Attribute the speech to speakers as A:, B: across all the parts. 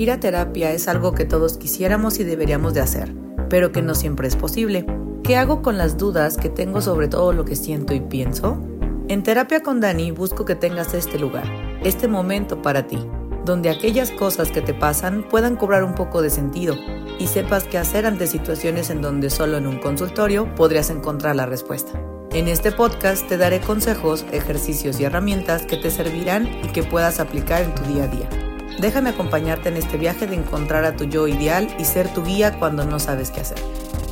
A: Ir a terapia es algo que todos quisiéramos y deberíamos de hacer, pero que no siempre es posible. ¿Qué hago con las dudas que tengo sobre todo lo que siento y pienso? En Terapia con Dani busco que tengas este lugar, este momento para ti, donde aquellas cosas que te pasan puedan cobrar un poco de sentido y sepas qué hacer ante situaciones en donde solo en un consultorio podrías encontrar la respuesta. En este podcast te daré consejos, ejercicios y herramientas que te servirán y que puedas aplicar en tu día a día. Déjame acompañarte en este viaje de encontrar a tu yo ideal y ser tu guía cuando no sabes qué hacer.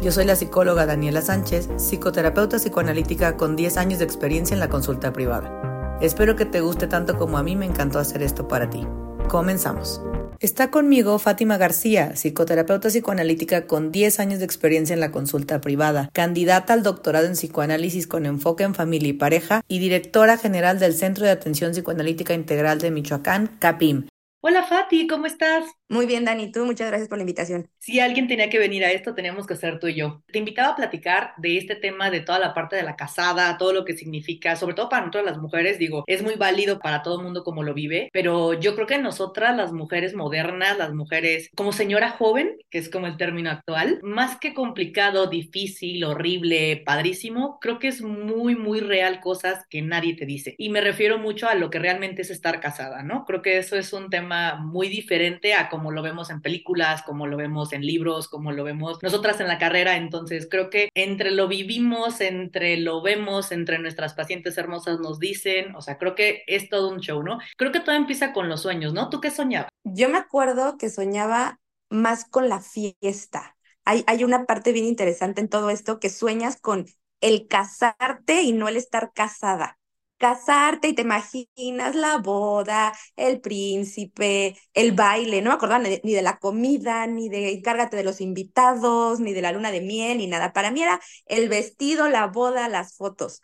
A: Yo soy la psicóloga Daniela Sánchez, psicoterapeuta psicoanalítica con 10 años de experiencia en la consulta privada. Espero que te guste tanto como a mí me encantó hacer esto para ti. Comenzamos. Está conmigo Fátima García, psicoterapeuta psicoanalítica con 10 años de experiencia en la consulta privada, candidata al doctorado en psicoanálisis con enfoque en familia y pareja y directora general del Centro de Atención Psicoanalítica Integral de Michoacán, CAPIM. Hola Fati, ¿cómo estás?
B: Muy bien, Dani, tú, muchas gracias por la invitación.
A: Si alguien tenía que venir a esto, teníamos que ser tú y yo. Te invitaba a platicar de este tema de toda la parte de la casada, todo lo que significa, sobre todo para nosotras las mujeres, digo, es muy válido para todo el mundo como lo vive, pero yo creo que nosotras, las mujeres modernas, las mujeres como señora joven, que es como el término actual, más que complicado, difícil, horrible, padrísimo, creo que es muy, muy real cosas que nadie te dice. Y me refiero mucho a lo que realmente es estar casada, ¿no? Creo que eso es un tema muy diferente a como lo vemos en películas, como lo vemos en libros, como lo vemos nosotras en la carrera. Entonces creo que entre lo vivimos, entre lo vemos, entre nuestras pacientes hermosas nos dicen, o sea, creo que es todo un show, ¿no? Creo que todo empieza con los sueños, ¿no? ¿Tú qué soñabas?
B: Yo me acuerdo que soñaba más con la fiesta. Hay, hay una parte bien interesante en todo esto que sueñas con el casarte y no el estar casada casarte y te imaginas la boda, el príncipe, el baile, no me acordaba ni de, la comida, ni de encárgate de los invitados, ni de la luna de miel, ni nada. Para mí era el vestido, la boda, las fotos.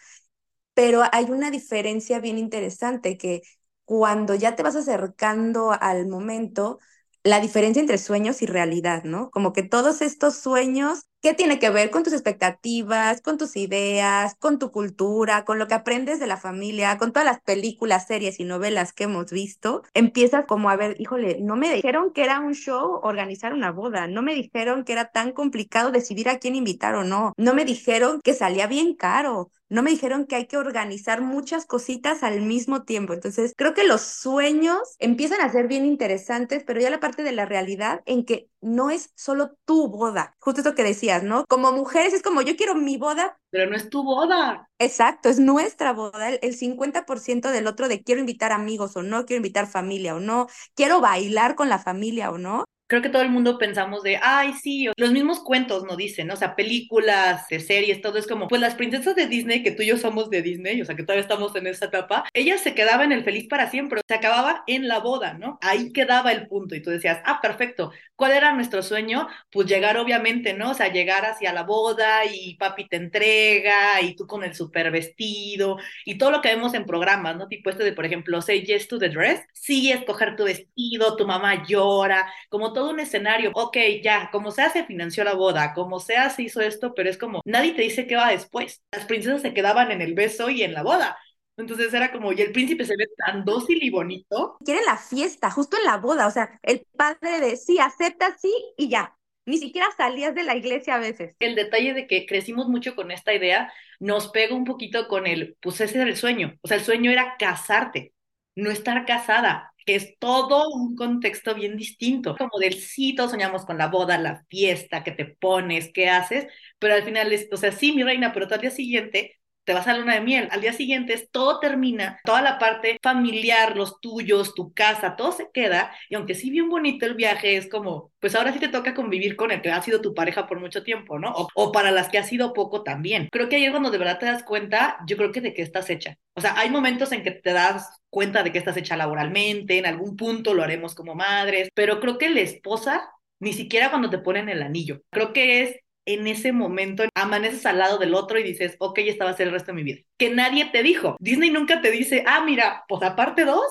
B: Pero hay una diferencia bien interesante que cuando ya te vas acercando al momento, la diferencia entre sueños y realidad, ¿no? Como que todos estos sueños ¿Qué tiene que ver con tus expectativas, con tus ideas, con tu cultura, con lo que aprendes de la familia, con todas las películas, series y novelas que hemos visto? Empiezas como a ver, híjole, no me dijeron que era un show organizar una boda, no me dijeron que era tan complicado decidir a quién invitar o no, no me dijeron que salía bien caro, no me dijeron que hay que organizar muchas cositas al mismo tiempo. Entonces, creo que los sueños empiezan a ser bien interesantes, pero ya la parte de la realidad en que no es solo tu boda. Justo esto que decías, ¿no? Como mujeres es como yo quiero mi boda.
A: Pero no es tu boda.
B: Exacto, es nuestra boda. El, 50% del otro de quiero invitar amigos o no, quiero invitar familia o no, quiero bailar con la familia o no
A: creo que todo el mundo pensamos de, ay, sí, los mismos cuentos no dicen, o sea, películas, series, todo es como, pues las princesas de Disney, que tú y yo somos de Disney, o sea, que todavía estamos en esa etapa, ellas se quedaban en el feliz para siempre, se acababa en la boda, ¿no? Ahí quedaba el punto y tú decías, ah, perfecto, ¿cuál era nuestro sueño? Pues llegar, obviamente, ¿no? O sea, llegar hacia la boda y papi te entrega y tú con el super vestido y todo lo que vemos en programas, ¿no? Tipo este de, por ejemplo, Say Yes to the Dress, sí, escoger tu vestido, tu mamá llora, como todo un escenario, ok, ya, como sea se financió la boda, como sea se hizo esto, pero es como, nadie te dice qué va después. Las princesas se quedaban en el beso y en la boda. Entonces era como, y el príncipe se ve tan dócil y bonito.
B: Quiere la fiesta, justo en la boda, o sea, el padre de sí, acepta sí y ya. Ni siquiera salías de la iglesia a veces.
A: El detalle de que crecimos mucho con esta idea nos pega un poquito con el, pues ese era el sueño. O sea, el sueño era casarte, no estar casada que es todo un contexto bien distinto, como del sí, todos soñamos con la boda, la fiesta, que te pones, qué haces, pero al final es, o sea, sí, mi reina, pero al día siguiente te vas a luna de miel. Al día siguiente todo termina, toda la parte familiar, los tuyos, tu casa, todo se queda. Y aunque sí bien bonito el viaje, es como, pues ahora sí te toca convivir con el que ha sido tu pareja por mucho tiempo, ¿no? O, para las que ha sido poco también. Creo que es cuando de verdad te das cuenta, yo creo que de qué estás hecha. O sea, hay momentos en que te das cuenta de que estás hecha laboralmente, en algún punto lo haremos como madres, pero creo que la esposa ni siquiera cuando te ponen el anillo. Creo que es en ese momento amaneces al lado del otro y dices, ok, esta va a ser el resto de mi vida. Que nadie te dijo. Disney nunca te dice, ah, mira, pues aparte dos,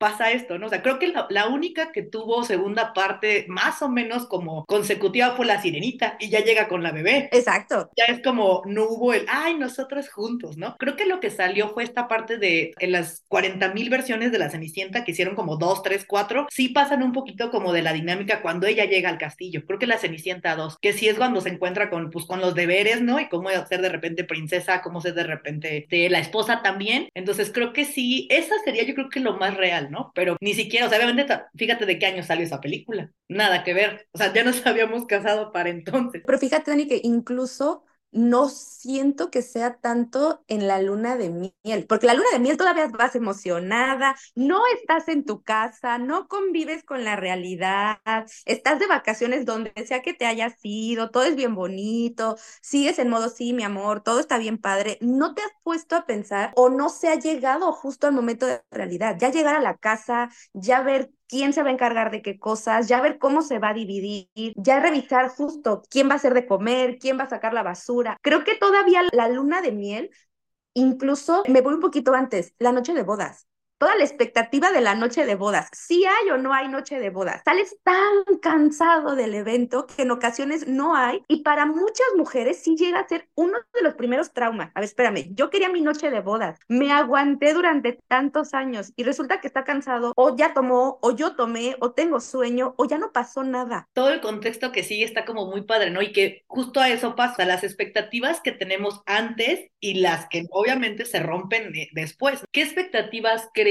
A: pasa esto, ¿no? O sea, creo que la, la, única que tuvo segunda parte más o menos como consecutiva fue la sirenita y ya llega con la bebé.
B: Exacto.
A: Ya es como, no hubo el, ay, nosotros juntos, ¿no? Creo que lo que salió fue esta parte de, en las 40 mil versiones de la Cenicienta, que hicieron como dos, tres, cuatro, sí pasan un poquito como de la dinámica cuando ella llega al castillo. Creo que la Cenicienta 2, que sí es cuando se encuentra con, pues, con los deberes, ¿no? Y cómo ser de repente princesa, cómo ser de repente de la esposa también. Entonces creo que sí, esa sería yo creo que lo más real, ¿no? Pero ni siquiera, o sea, obviamente, fíjate de qué año salió esa película. Nada que ver. O sea, ya nos habíamos casado para entonces.
B: Pero fíjate, Dani, que incluso no siento que sea tanto en la luna de miel, porque la luna de miel todavía vas emocionada, no estás en tu casa, no convives con la realidad, estás de vacaciones donde sea que te hayas ido, todo es bien bonito, sigues en modo sí, mi amor, todo está bien padre, no te has puesto a pensar o no se ha llegado justo al momento de realidad, ya llegar a la casa, ya ver quién se va a encargar de qué cosas, ya ver cómo se va a dividir, ya revisar justo quién va a hacer de comer, quién va a sacar la basura. Creo que todavía la luna de miel, incluso me voy un poquito antes, la noche de bodas toda la expectativa de la noche de bodas. Si hay o no hay noche de bodas. Sales tan cansado del evento que en ocasiones no hay y para muchas mujeres sí llega a ser uno de los primeros traumas. A ver, espérame, yo quería mi noche de bodas, me aguanté durante tantos años y resulta que está cansado o ya tomó o yo tomé o tengo sueño o ya no pasó nada.
A: Todo el contexto que sigue está como muy padre, ¿no? Y que justo a eso pasa, las expectativas que tenemos antes y las que obviamente se rompen después. ¿Qué expectativas crees?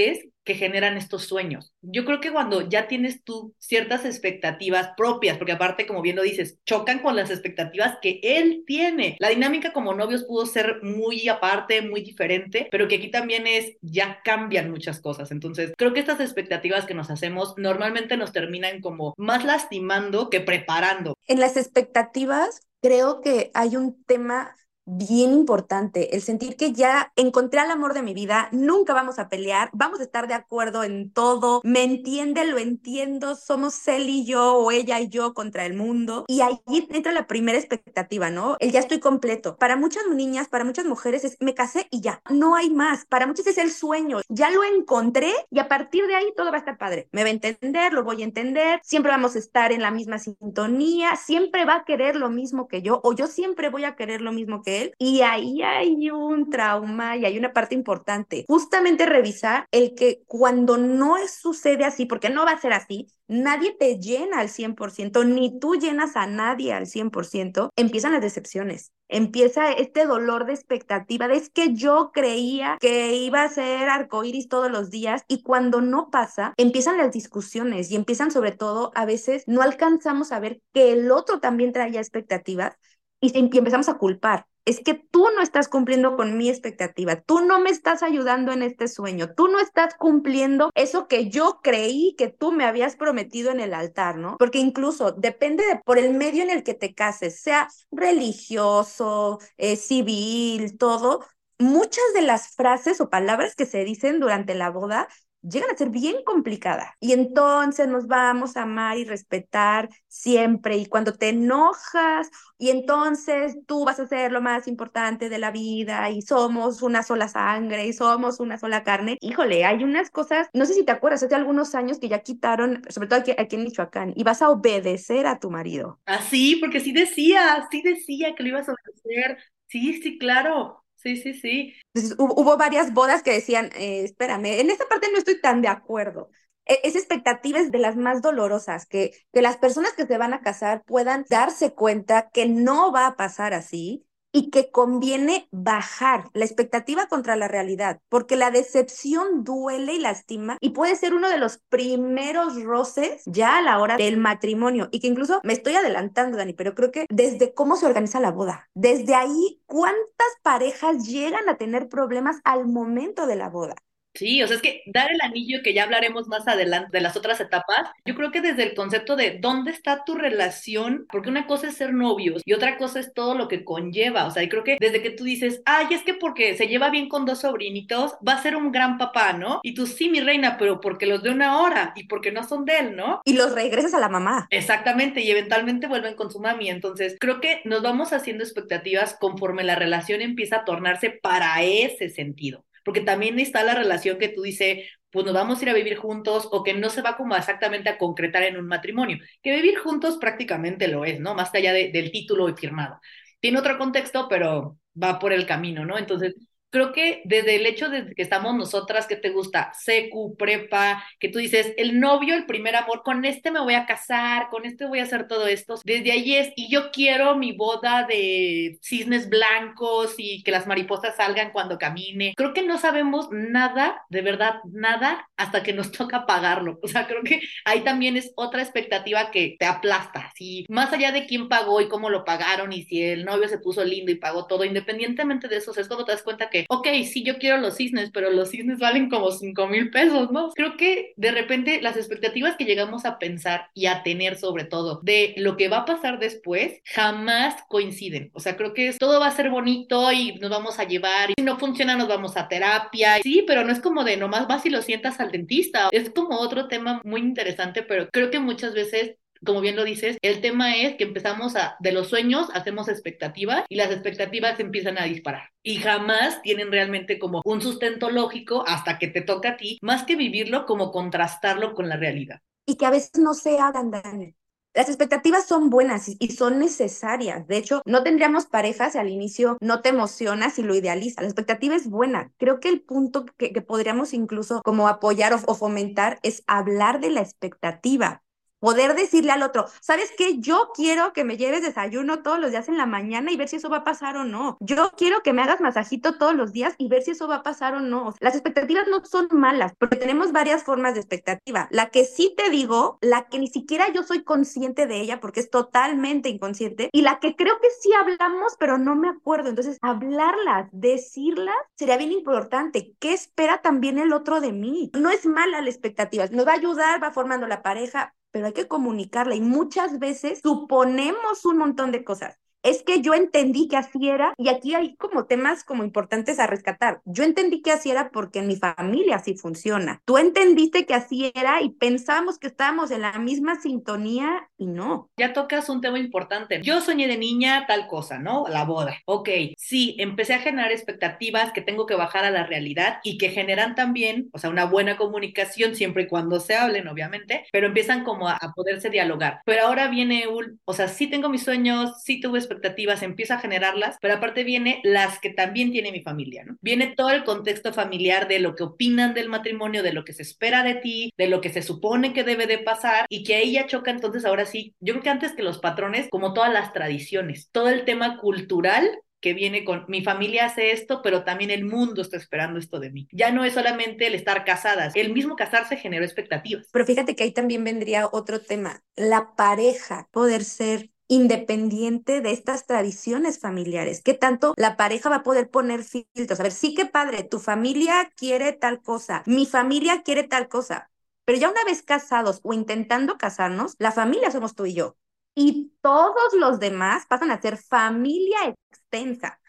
A: Que generan estos sueños. Yo creo que cuando ya tienes tú ciertas expectativas propias, porque aparte, como bien lo dices, chocan con las expectativas que él tiene. La dinámica como novios pudo ser muy aparte, muy diferente, pero que aquí también es, ya cambian muchas cosas. Entonces, creo que estas expectativas que nos hacemos normalmente nos terminan como más lastimando que preparando.
B: En las expectativas, creo que hay un tema bien importante, el sentir que ya encontré al amor de mi vida, nunca vamos a pelear, vamos a estar de acuerdo en todo, me entiende, lo entiendo, somos él y yo o ella y yo contra el mundo. Y ahí entra la primera expectativa, ¿no? El ya estoy completo. Para muchas niñas, para muchas mujeres es me casé y ya, no hay más. Para muchas es el sueño, ya lo encontré y a partir de ahí todo va a estar padre. Me va a entender, lo voy a entender, siempre vamos a estar en la misma sintonía, siempre va a querer lo mismo que yo o yo siempre voy a querer lo mismo que él y ahí hay un trauma y hay una parte importante. Justamente revisar el que cuando no sucede así, porque no va a ser así, nadie te llena al 100%, ni tú llenas a nadie al 100%, empiezan las decepciones. Empieza este dolor de expectativa de es que yo creía que iba a ser arcoíris todos los días y cuando no pasa, empiezan las discusiones y empiezan sobre todo a veces no alcanzamos a ver que el otro también traía expectativas y, empezamos a culpar es que tú no estás cumpliendo con mi expectativa, tú no me estás ayudando en este sueño, tú no estás cumpliendo eso que yo creí que tú me habías prometido en el altar, ¿no? Porque incluso depende de por el medio en el que te cases, sea religioso, eh, civil, todo, muchas de las frases o palabras que se dicen durante la boda llegan a ser bien complicadas. Y entonces nos vamos a amar y respetar siempre. Y cuando te enojas, y entonces tú vas a ser lo más importante de la vida y somos una sola sangre y somos una sola carne. Híjole, hay unas cosas, no sé si te acuerdas, hace algunos años que ya quitaron, sobre todo aquí, aquí en Michoacán, y vas a obedecer a tu marido.
A: Ah, sí, porque sí decía, sí decía que lo ibas a obedecer. Sí, sí, claro. Sí, sí, sí.
B: hubo, varias bodas que decían, eh, espérame, en esta parte no estoy tan de acuerdo. E, esa expectativa es de las más dolorosas, que, que las personas que se van a casar puedan darse cuenta que no va a pasar así y que conviene bajar la expectativa contra la realidad, porque la decepción duele y lastima y puede ser uno de los primeros roces ya a la hora del matrimonio y que incluso me estoy adelantando, Dani, pero creo que desde cómo se organiza la boda, desde ahí, ¿cuántas parejas llegan a tener problemas al momento de la boda?
A: Sí, o sea, es que dar el anillo, que ya hablaremos más adelante de las otras etapas, yo creo que desde el concepto de dónde está tu relación, porque una cosa es ser novios y otra cosa es todo lo que conlleva, o sea, y creo que desde que tú dices, ay, es que porque se lleva bien con dos sobrinitos, va a ser un gran papá, ¿no? Y tú, sí, mi reina, pero porque los de una hora y porque no son de él, ¿no?
B: Y los regresas a la mamá.
A: Exactamente, y eventualmente vuelven con su mami, entonces creo que nos vamos haciendo expectativas conforme la relación empieza a tornarse para ese sentido porque también está la relación que tú dices, pues nos vamos a ir a vivir juntos o que no se va como exactamente a concretar en un matrimonio, que vivir juntos prácticamente lo es, ¿no? Más allá del título firmado. Tiene otro contexto, pero va por el camino, ¿no? Entonces, creo que desde el hecho de que estamos nosotras, que te gusta? Secu, prepa, que tú dices, el novio, el primer amor, con este me voy a casar, con este voy a hacer todo esto. Desde ahí es, y yo quiero mi boda de cisnes blancos y que las mariposas salgan cuando camine. Creo que no sabemos nada, de verdad, nada, hasta que nos toca pagarlo. O sea, creo que ahí también es otra expectativa que te aplasta. Si más allá de quién pagó y cómo lo pagaron y si el novio se puso lindo y pagó todo, independientemente de eso, es cuando te das cuenta que ok, sí, yo quiero los cisnes, pero los cisnes valen como 5 mil pesos, ¿no? Creo que de repente las expectativas que llegamos a pensar y a tener sobre todo de lo que va a pasar después jamás coinciden. O sea, creo que todo va a ser bonito y nos vamos a llevar y si no funciona nos vamos a terapia. Sí, pero no es como de nomás vas y lo sientas al dentista. Es como otro tema muy interesante, pero creo que muchas veces como bien lo dices, el tema es que empezamos a, de los sueños hacemos expectativas y las expectativas empiezan a disparar y jamás tienen realmente como un sustento lógico hasta que te toca a ti, más que vivirlo como contrastarlo con la realidad.
B: Y que a veces no se hagan, Dani. Las expectativas son buenas y son necesarias. De hecho, no tendríamos parejas si al inicio no te emocionas y lo idealizas. La expectativa es buena. Creo que el punto que, podríamos incluso como apoyar o fomentar es hablar de la expectativa poder decirle al otro, ¿sabes qué? Yo quiero que me lleves desayuno todos los días en la mañana y ver si eso va a pasar o no. Yo quiero que me hagas masajito todos los días y ver si eso va a pasar o no. Las expectativas no son malas, porque tenemos varias formas de expectativa. La que sí te digo, la que ni siquiera yo soy consciente de ella porque es totalmente inconsciente y la que creo que sí hablamos, pero no me acuerdo. Entonces, hablarlas, decirlas, sería bien importante. ¿Qué espera también el otro de mí? No es mala la expectativa, nos va a ayudar, va formando la pareja, pero hay que comunicarla y muchas veces suponemos un montón de cosas es que yo entendí que así era, y aquí hay como temas como importantes a rescatar. Yo entendí que así era porque en mi familia así funciona. Tú entendiste que así era y pensamos que estábamos en la misma sintonía y no.
A: Ya tocas un tema importante. Yo soñé de niña tal cosa, ¿no? La boda. Ok, sí, empecé a generar expectativas que tengo que bajar a la realidad y que generan también, o sea, una buena comunicación siempre y cuando se hablen, obviamente, pero empiezan como a, a poderse dialogar. Pero ahora viene un, o sea, sí tengo mis sueños, sí tuve expectativas, empieza a generarlas, pero aparte viene las que también tiene mi familia, ¿no? Viene todo el contexto familiar de lo que opinan del matrimonio, de lo que se espera de ti, de lo que se supone que debe de pasar y que ahí ya choca entonces ahora sí, yo creo que antes que los patrones, como todas las tradiciones, todo el tema cultural que viene con mi familia hace esto, pero también el mundo está esperando esto de mí. Ya no es solamente el estar casadas, el mismo casarse generó expectativas.
B: Pero fíjate que ahí también vendría otro tema, la pareja, poder ser independiente de estas tradiciones familiares. ¿Qué tanto la pareja va a poder poner filtros? A ver, sí que padre, tu familia quiere tal cosa, mi familia quiere tal cosa, pero ya una vez casados o intentando casarnos, la familia somos tú y yo. Y todos los demás pasan a ser familia extensa.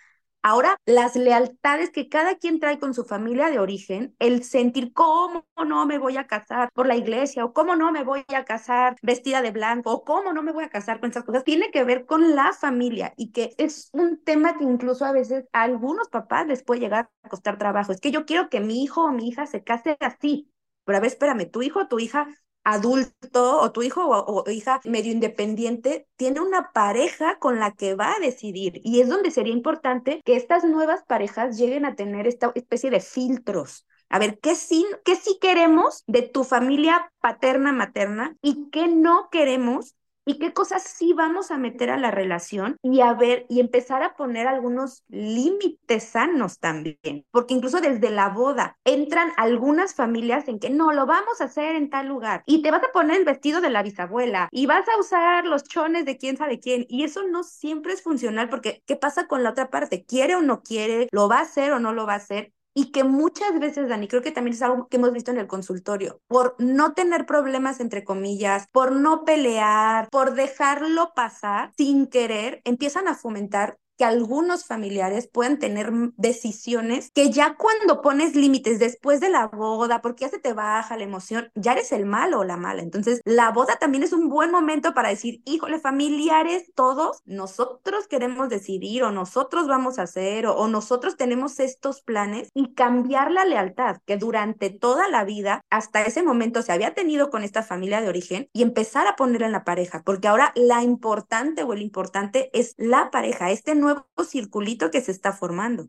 B: Ahora, las lealtades que cada quien trae con su familia de origen, el sentir cómo no me voy a casar por la iglesia o cómo no me voy a casar vestida de blanco o cómo no me voy a casar con esas cosas, tiene que ver con la familia y que es un tema que incluso a veces a algunos papás les puede llegar a costar trabajo. Es que yo quiero que mi hijo o mi hija se case así. Pero a ver, espérame, tu hijo o tu hija adulto o tu hijo o, hija medio independiente tiene una pareja con la que va a decidir y es donde sería importante que estas nuevas parejas lleguen a tener esta especie de filtros. A ver, ¿qué sí, qué sí queremos de tu familia paterna, materna y qué no queremos y qué cosas sí vamos a meter a la relación y a ver y empezar a poner algunos límites sanos también, porque incluso desde la boda entran algunas familias en que no lo vamos a hacer en tal lugar y te vas a poner el vestido de la bisabuela y vas a usar los chones de quién sabe quién y eso no siempre es funcional porque ¿qué pasa con la otra parte? ¿Quiere o no quiere? ¿Lo va a hacer o no lo va a hacer? Y que muchas veces, Dani, creo que también es algo que hemos visto en el consultorio, por no tener problemas, entre comillas, por no pelear, por dejarlo pasar sin querer, empiezan a fomentar que algunos familiares puedan tener decisiones que ya cuando pones límites después de la boda, porque ya se te baja la emoción, ya eres el malo o la mala. Entonces, la boda también es un buen momento para decir, híjole, familiares, todos, nosotros queremos decidir o nosotros vamos a hacer o, o nosotros tenemos estos planes y cambiar la lealtad que durante toda la vida, hasta ese momento, se había tenido con esta familia de origen y empezar a poner en la pareja, porque ahora la importante o el importante es la pareja, este nuevo circulito que se está formando.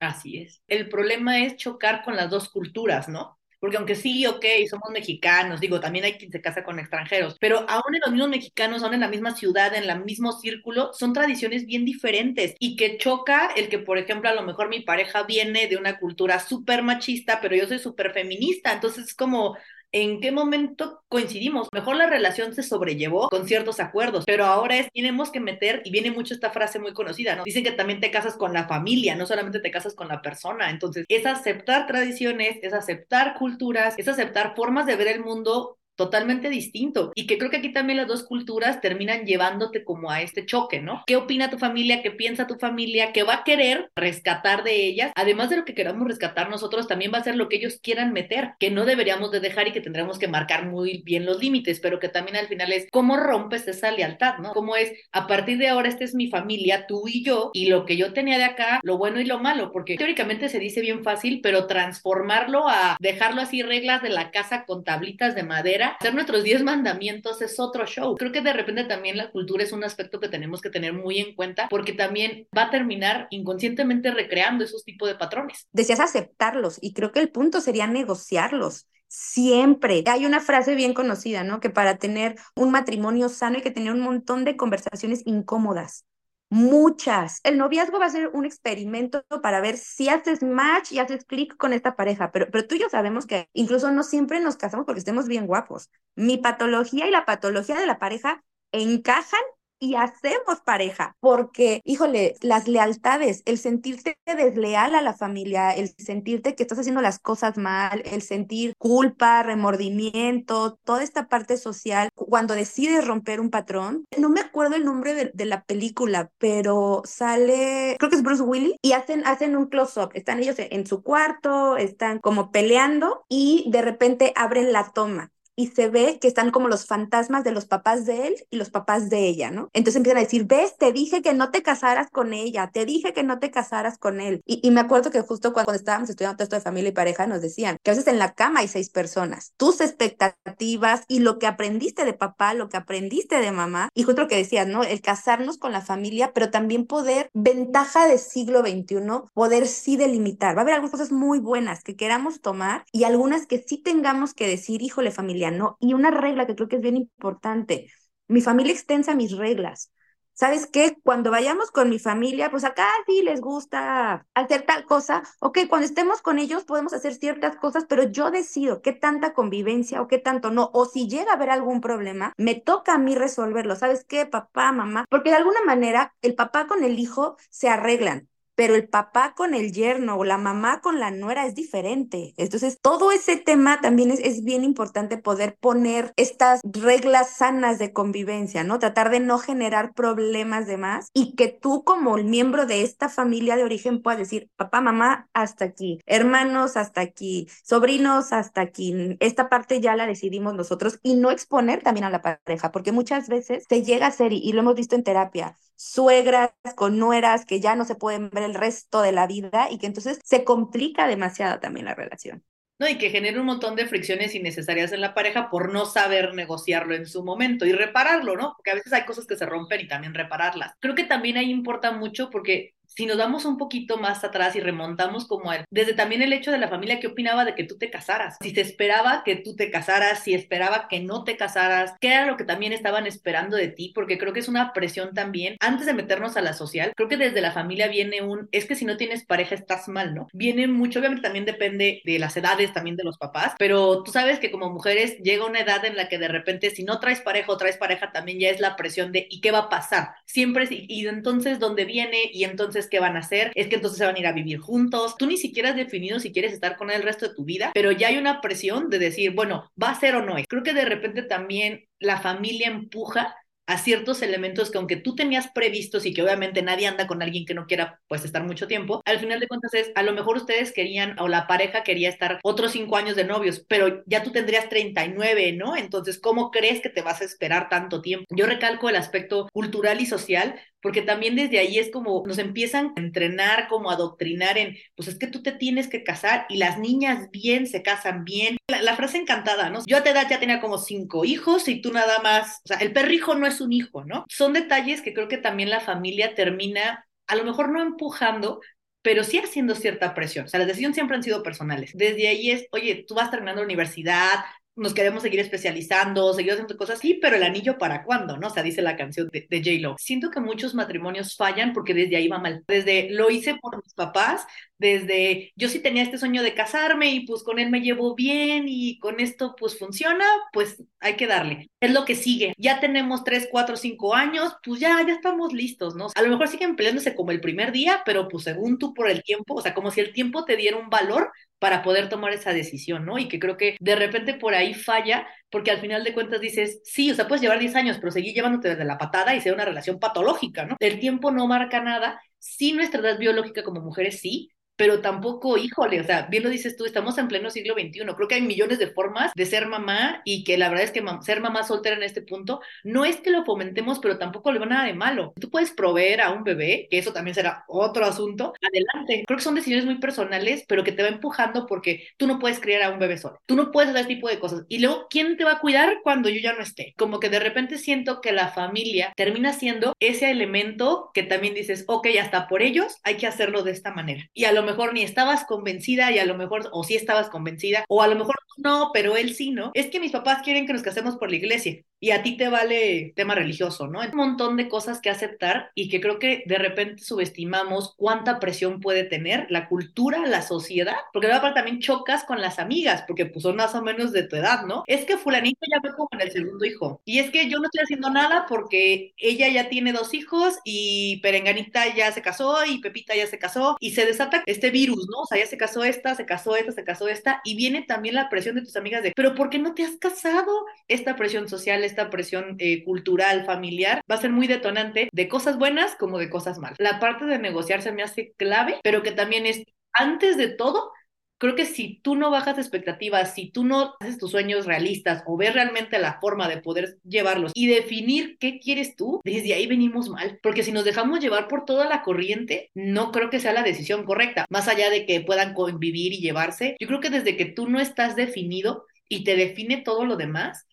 A: Así es. El problema es chocar con las dos culturas, ¿no? Porque aunque sí, ok, somos mexicanos, digo, también hay quien se casa con extranjeros, pero aún en los mismos mexicanos, aún en la misma ciudad, en el mismo círculo, son tradiciones bien diferentes y que choca el que, por ejemplo, a lo mejor mi pareja viene de una cultura súper machista, pero yo soy súper feminista, entonces es como, en qué momento coincidimos. Mejor la relación se sobrellevó con ciertos acuerdos, pero ahora es, tenemos que meter, y viene mucho esta frase muy conocida, ¿no? Dicen que también te casas con la familia, no solamente te casas con la persona. Entonces, es aceptar tradiciones, es aceptar culturas, es aceptar formas de ver el mundo totalmente distinto y que creo que aquí también las dos culturas terminan llevándote como a este choque, ¿no? ¿Qué opina tu familia? ¿Qué piensa tu familia? ¿Qué va a querer rescatar de ellas? Además de lo que queramos rescatar nosotros, también va a ser lo que ellos quieran meter, que no deberíamos de dejar y que tendremos que marcar muy bien los límites, pero que también al final es cómo rompes esa lealtad, ¿no? Cómo es, a partir de ahora esta es mi familia, tú y yo, y lo que yo tenía de acá, lo bueno y lo malo, porque teóricamente se dice bien fácil, pero transformarlo a dejarlo así reglas de la casa con tablitas de madera hacer nuestros 10 mandamientos es otro show. Creo que de repente también la cultura es un aspecto que tenemos que tener muy en cuenta porque también va a terminar inconscientemente recreando esos tipos de patrones.
B: Decías aceptarlos y creo que el punto sería negociarlos. Siempre. Hay una frase bien conocida, ¿no? Que para tener un matrimonio sano hay que tener un montón de conversaciones incómodas muchas. El noviazgo va a ser un experimento para ver si haces match y haces clic con esta pareja, pero, pero tú y yo sabemos que incluso no siempre nos casamos porque estemos bien guapos. Mi patología y la patología de la pareja encajan y hacemos pareja, porque, híjole, las lealtades, el sentirte desleal a la familia, el sentirte que estás haciendo las cosas mal, el sentir culpa, remordimiento, toda esta parte social, cuando decides romper un patrón, no me acuerdo el nombre de, la película, pero sale, creo que es Bruce Willis, y hacen, hacen un close-up, están ellos en su cuarto, están como peleando y de repente abren la toma y se ve que están como los fantasmas de los papás de él y los papás de ella, ¿no? Entonces empiezan a decir, ves, te dije que no te casaras con ella, te dije que no te casaras con él. Y, me acuerdo que justo cuando, estábamos estudiando texto de familia y pareja nos decían que a veces en la cama hay seis personas, tus expectativas y lo que aprendiste de papá, lo que aprendiste de mamá, y justo lo que decías, ¿no? El casarnos con la familia, pero también poder, ventaja del siglo XXI, poder sí delimitar. Va a haber algunas cosas muy buenas que queramos tomar y algunas que sí tengamos que decir, híjole familia, ¿no? Y una regla que creo que es bien importante, mi familia extensa mis reglas. ¿Sabes qué? Cuando vayamos con mi familia, pues acá sí les gusta hacer tal cosa. Ok, cuando estemos con ellos podemos hacer ciertas cosas, pero yo decido qué tanta convivencia o qué tanto no. O si llega a haber algún problema, me toca a mí resolverlo. ¿Sabes qué? Papá, mamá. Porque de alguna manera el papá con el hijo se arreglan pero el papá con el yerno o la mamá con la nuera es diferente. Entonces, todo ese tema también es, bien importante poder poner estas reglas sanas de convivencia, ¿no? Tratar de no generar problemas de más y que tú como el miembro de esta familia de origen puedas decir, papá, mamá, hasta aquí, hermanos, hasta aquí, sobrinos, hasta aquí. Esta parte ya la decidimos nosotros y no exponer también a la pareja, porque muchas veces se llega a ser, y lo hemos visto en terapia, suegras con nueras que ya no se pueden ver el resto de la vida y que entonces se complica demasiado también la relación.
A: No, y que genera un montón de fricciones innecesarias en la pareja por no saber negociarlo en su momento y repararlo, ¿no? Porque a veces hay cosas que se rompen y también repararlas. Creo que también ahí importa mucho porque si nos damos un poquito más atrás y remontamos como desde también el hecho de la familia que opinaba de que tú te casaras, si se esperaba que tú te casaras, si esperaba que no te casaras, qué era lo que también estaban esperando de ti, porque creo que es una presión también, antes de meternos a la social, creo que desde la familia viene un, es que si no tienes pareja estás mal, ¿no? Viene mucho, obviamente también depende de las edades también de los papás, pero tú sabes que como mujeres llega una edad en la que de repente si no traes pareja o traes pareja también ya es la presión de ¿y qué va a pasar? Siempre, y entonces dónde viene y entonces qué van a hacer, es que entonces se van a ir a vivir juntos. Tú ni siquiera has definido si quieres estar con él el resto de tu vida, pero ya hay una presión de decir, bueno, va a ser o no es. Creo que de repente también la familia empuja a ciertos elementos que aunque tú tenías previstos y que obviamente nadie anda con alguien que no quiera pues estar mucho tiempo, al final de cuentas es, a lo mejor ustedes querían o la pareja quería estar otros cinco años de novios, pero ya tú tendrías 39, ¿no? Entonces, ¿cómo crees que te vas a esperar tanto tiempo? Yo recalco el aspecto cultural y social porque también desde ahí es como nos empiezan a entrenar, como a adoctrinar en, pues es que tú te tienes que casar y las niñas bien se casan bien. La, frase encantada, ¿no? Yo a tu edad ya tenía como cinco hijos y tú nada más, o sea, el perrijo no es un hijo, ¿no? Son detalles que creo que también la familia termina, a lo mejor no empujando, pero sí haciendo cierta presión. O sea, las decisiones siempre han sido personales. Desde ahí es, oye, tú vas terminando la universidad, nos queremos seguir especializando, seguir haciendo cosas, sí, pero el anillo para cuándo, ¿no? O sea, dice la canción de, de J-Lo. Siento que muchos matrimonios fallan porque desde ahí va mal. Desde lo hice por mis papás, desde yo sí tenía este sueño de casarme y pues con él me llevo bien y con esto pues funciona, pues hay que darle. Es lo que sigue. Ya tenemos tres, cuatro, cinco años, pues ya, ya estamos listos, ¿no? A lo mejor siguen peleándose como el primer día, pero pues según tú por el tiempo, o sea, como si el tiempo te diera un valor para poder tomar esa decisión, ¿no? Y que creo que de repente por ahí falla, porque al final de cuentas dices, sí, o sea, puedes llevar 10 años, pero seguir llevándote desde la patada y ser una relación patológica, ¿no? El tiempo no marca nada, sí nuestra edad biológica como mujeres sí, pero tampoco, híjole, o sea, bien lo dices tú, estamos en pleno siglo XXI, creo que hay millones de formas de ser mamá y que la verdad es que ser mamá soltera en este punto no es que lo fomentemos, pero tampoco le va nada de malo. Tú puedes proveer a un bebé, que eso también será otro asunto, adelante. Creo que son decisiones muy personales, pero que te va empujando porque tú no puedes criar a un bebé solo, tú no puedes hacer ese tipo de cosas. Y luego, ¿quién te va a cuidar cuando yo ya no esté? Como que de repente siento que la familia termina siendo ese elemento que también dices, ok, hasta por ellos hay que hacerlo de esta manera. Y a lo mejor ni estabas convencida y a lo mejor, o sí estabas convencida, o a lo mejor no, pero él sí, ¿no? Es que mis papás quieren que nos casemos por la iglesia y a ti te vale tema religioso, ¿no? Hay un montón de cosas que aceptar y que creo que de repente subestimamos cuánta presión puede tener la cultura, la sociedad, porque aparte también chocas con las amigas, porque pues son más o menos de tu edad, ¿no? Es que fulanito ya ve como en el segundo hijo y es que yo no estoy haciendo nada porque ella ya tiene dos hijos y Perenganita ya se casó y Pepita ya se casó y se desata este virus, ¿no? O sea, ya se casó esta, se casó esta, se casó esta y viene también la presión de tus amigas de, pero ¿por qué no te has casado? Esta presión social, esta presión eh, cultural, familiar, va a ser muy detonante de cosas buenas como de cosas malas. La parte de negociar se me hace clave, pero que también es, antes de todo, creo que si tú no bajas expectativas, si tú no haces tus sueños realistas o ves realmente la forma de poder llevarlos y definir qué quieres tú, desde ahí venimos mal. Porque si nos dejamos llevar por toda la corriente, no creo que sea la decisión correcta. Más allá de que puedan convivir y llevarse, yo creo que desde que tú no estás definido y te define todo lo demás,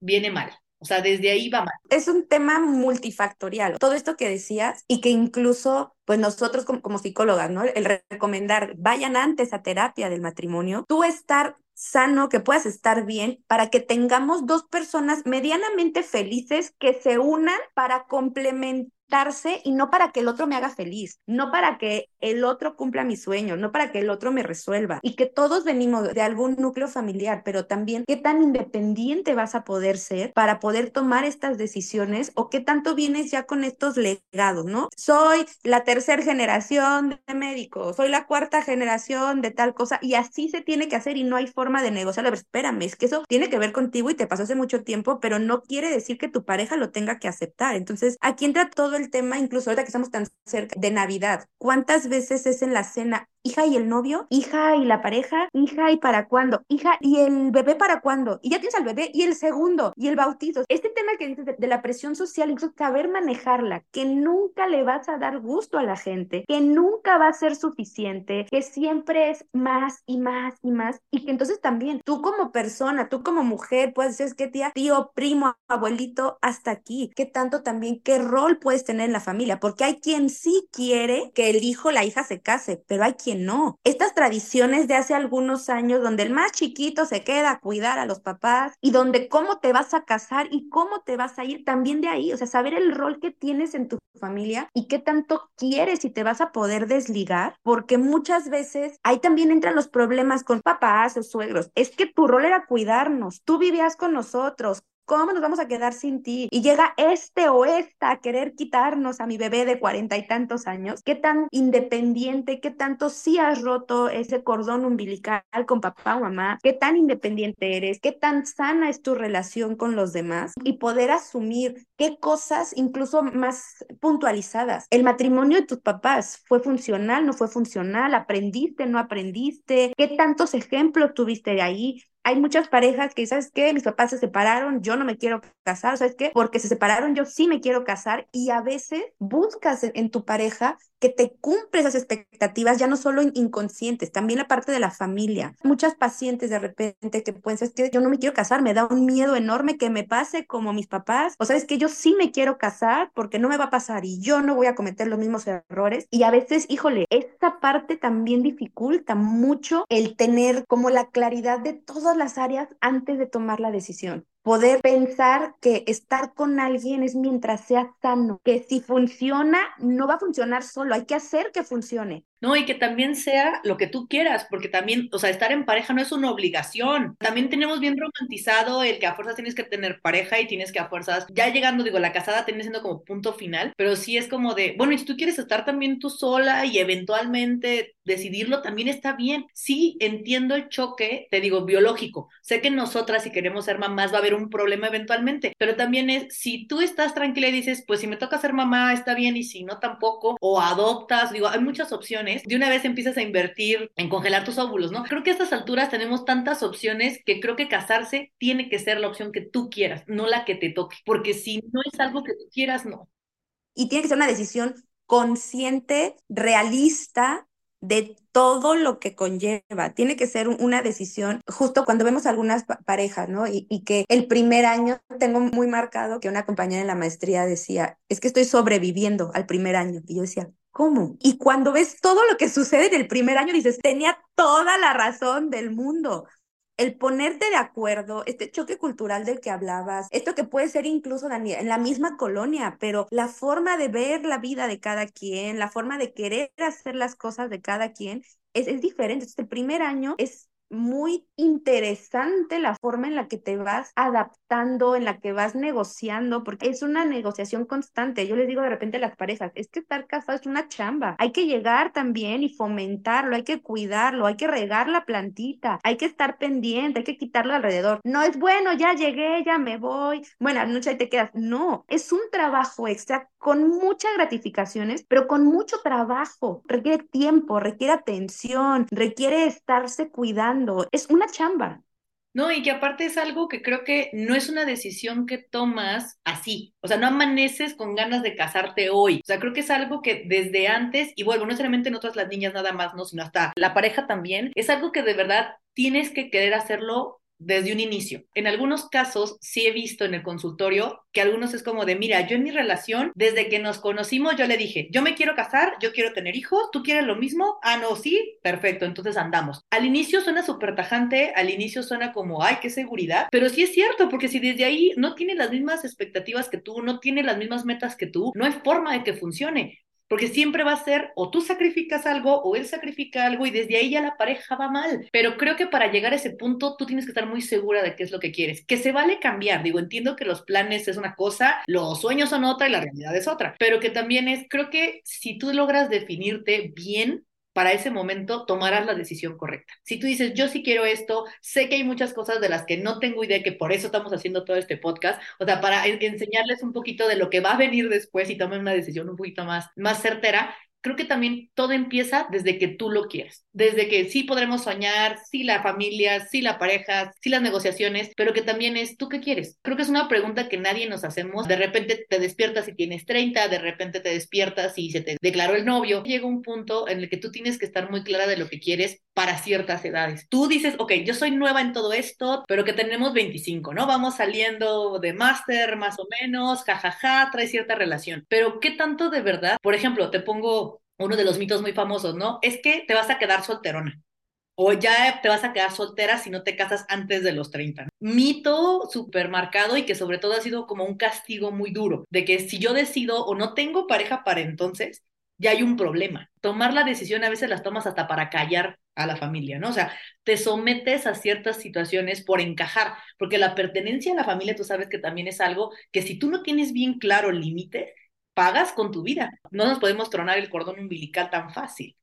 A: viene mal. O sea, desde ahí va mal.
B: Es un tema multifactorial. Todo esto que decías y que incluso, pues nosotros como, psicólogas, ¿no? El recomendar, vayan antes a terapia del matrimonio, tú estar sano, que puedas estar bien, para que tengamos dos personas medianamente felices que se unan para complementar y no para que el otro me haga feliz, no para que el otro cumpla mi sueño, no para que el otro me resuelva y que todos venimos de algún núcleo familiar, pero también qué tan independiente vas a poder ser para poder tomar estas decisiones o qué tanto vienes ya con estos legados, ¿no? Soy la tercera generación de médicos, soy la cuarta generación de tal cosa y así se tiene que hacer y no hay forma de negociarlo. Pero espérame, es que eso tiene que ver contigo y te pasó hace mucho tiempo, pero no quiere decir que tu pareja lo tenga que aceptar. Entonces, aquí entra todo el tema, incluso ahorita que estamos tan cerca de Navidad, ¿cuántas veces es en la cena hija y el novio, hija y la pareja, hija y para cuándo, hija y el bebé para cuándo, y ya tienes al bebé y el segundo y el bautizo. Este tema que dices de, la presión social, incluso saber manejarla, que nunca le vas a dar gusto a la gente, que nunca va a ser suficiente, que siempre es más y más y más, y que entonces también tú como persona, tú como mujer, puedes decir, que tía, tío, primo, abuelito, hasta aquí, qué tanto también, qué rol puedes tener en la familia, porque hay quien sí quiere que el hijo, la hija se case, pero hay quien no. Estas tradiciones de hace algunos años donde el más chiquito se queda a cuidar a los papás y donde cómo te vas a casar y cómo te vas a ir también de ahí, o sea, saber el rol que tienes en tu familia y qué tanto quieres y te vas a poder desligar, porque muchas veces ahí también entran los problemas con papás o suegros. Es que tu rol era cuidarnos, tú vivías con nosotros, ¿cómo nos vamos a quedar sin ti? Y llega este o esta a querer quitarnos a mi bebé de cuarenta y tantos años. ¿Qué tan independiente, qué tanto sí has roto ese cordón umbilical con papá o mamá? ¿Qué tan independiente eres? ¿Qué tan sana es tu relación con los demás? Y poder asumir qué cosas incluso más puntualizadas. El matrimonio de tus papás fue funcional, no fue funcional, aprendiste, no aprendiste, qué tantos ejemplos tuviste de ahí, hay muchas parejas que, ¿sabes qué? Mis papás se separaron, yo no me quiero casar, ¿sabes qué? Porque se separaron, yo sí me quiero casar y a veces buscas en, tu pareja que te cumple esas expectativas, ya no solo inconscientes, también la parte de la familia. Muchas pacientes de repente que pueden ser que yo no me quiero casar, me da un miedo enorme que me pase como mis papás, o sabes que yo sí me quiero casar porque no me va a pasar y yo no voy a cometer los mismos errores. Y a veces, híjole, esta parte también dificulta mucho el tener como la claridad de todas las áreas antes de tomar la decisión poder pensar que estar con alguien es mientras sea sano, que si funciona, no va a funcionar solo, hay que hacer que funcione.
A: No, y que también sea lo que tú quieras, porque también, o sea, estar en pareja no es una obligación. También tenemos bien romantizado el que a fuerzas tienes que tener pareja y tienes que a fuerzas, ya llegando, digo, la casada tiene siendo como punto final, pero sí es como de, bueno, y si tú quieres estar también tú sola y eventualmente decidirlo, también está bien. Sí, entiendo el choque, te digo, biológico. Sé que nosotras, si queremos ser mamás, va a haber un problema eventualmente, pero también es, si tú estás tranquila y dices, pues si me toca ser mamá, está bien, y si no, tampoco, o adoptas, digo, hay muchas opciones, de una vez empiezas a invertir en congelar tus óvulos, ¿no? Creo que a estas alturas tenemos tantas opciones que creo que casarse tiene que ser la opción que tú quieras, no la que te toque, porque si no es algo que tú quieras, no.
B: Y tiene que ser una decisión consciente, realista, de todo lo que conlleva. Tiene que ser una decisión, justo cuando vemos algunas parejas, ¿no? Y, y, que el primer año tengo muy marcado que una compañera en la maestría decía, es que estoy sobreviviendo al primer año. Y yo decía, ¿cómo? Y cuando ves todo lo que sucede en el primer año, dices, tenía toda la razón del mundo el ponerte de acuerdo, este choque cultural del que hablabas, esto que puede ser incluso en la misma colonia, pero la forma de ver la vida de cada quien, la forma de querer hacer las cosas de cada quien es, es diferente. Entonces, el primer año es muy interesante la forma en la que te vas adaptando, en la que vas negociando, porque es una negociación constante. Yo les digo de repente a las parejas, es que estar casado es una chamba. Hay que llegar también y fomentarlo, hay que cuidarlo, hay que regar la plantita, hay que estar pendiente, hay que quitarlo alrededor. No es bueno, ya llegué, ya me voy, buenas noches, ahí te quedas. No, es un trabajo extra con muchas gratificaciones, pero con mucho trabajo. Requiere tiempo, requiere atención, requiere estarse cuidando. Es una chamba.
A: No, y que aparte es algo que creo que no es una decisión que tomas así. O sea, no amaneces con ganas de casarte hoy. O sea, creo que es algo que desde antes, y bueno, no necesariamente nosotras las niñas nada más, no, sino hasta la pareja también, es algo que de verdad tienes que querer hacerlo desde un inicio. En algunos casos sí he visto en el consultorio que algunos es como de, mira, yo en mi relación, desde que nos conocimos, yo le dije, yo me quiero casar, yo quiero tener hijos, ¿tú quieres lo mismo? Ah, no, sí, perfecto, entonces andamos. Al inicio suena súper tajante, al inicio suena como, ay, qué seguridad, pero sí es cierto, porque si desde ahí no tiene las mismas expectativas que tú, no tiene las mismas metas que tú, no hay forma de que funcione porque siempre va a ser o tú sacrificas algo o él sacrifica algo y desde ahí ya la pareja va mal. Pero creo que para llegar a ese punto tú tienes que estar muy segura de qué es lo que quieres, que se vale cambiar. Digo, entiendo que los planes es una cosa, los sueños son otra y la realidad es otra, pero que también es, creo que si tú logras definirte bien para ese momento tomarás la decisión correcta. Si tú dices, yo sí quiero esto, sé que hay muchas cosas de las que no tengo idea, que por eso estamos haciendo todo este podcast, o sea, para enseñarles un poquito de lo que va a venir después y tomen una decisión un poquito más, más certera, creo que también todo empieza desde que tú lo quieres, desde que sí podremos soñar, sí la familia, sí la pareja, sí las negociaciones, pero que también es tú qué quieres. Creo que es una pregunta que nadie nos hacemos. De repente te despiertas y tienes 30, de repente te despiertas y se te declaró el novio. Llega un punto en el que tú tienes que estar muy clara de lo que quieres para ciertas edades. Tú dices, ok, yo soy nueva en todo esto, pero que tenemos 25, ¿no? Vamos saliendo de máster más o menos, jajaja, trae cierta relación. Pero ¿qué tanto de verdad? Por ejemplo, te pongo uno de los mitos muy famosos, ¿no? Es que te vas a quedar solterona. O ya te vas a quedar soltera si no te casas antes de los 30. Mito súper marcado y que sobre todo ha sido como un castigo muy duro, de que si yo decido o no tengo pareja para entonces, ya hay un problema. Tomar la decisión a veces las tomas hasta para callar a la familia, ¿no? O sea, te sometes a ciertas situaciones por encajar, porque la pertenencia a la familia, tú sabes que también es algo que si tú no tienes bien claro el límite, pagas con tu vida. No nos podemos tronar el cordón umbilical tan fácil.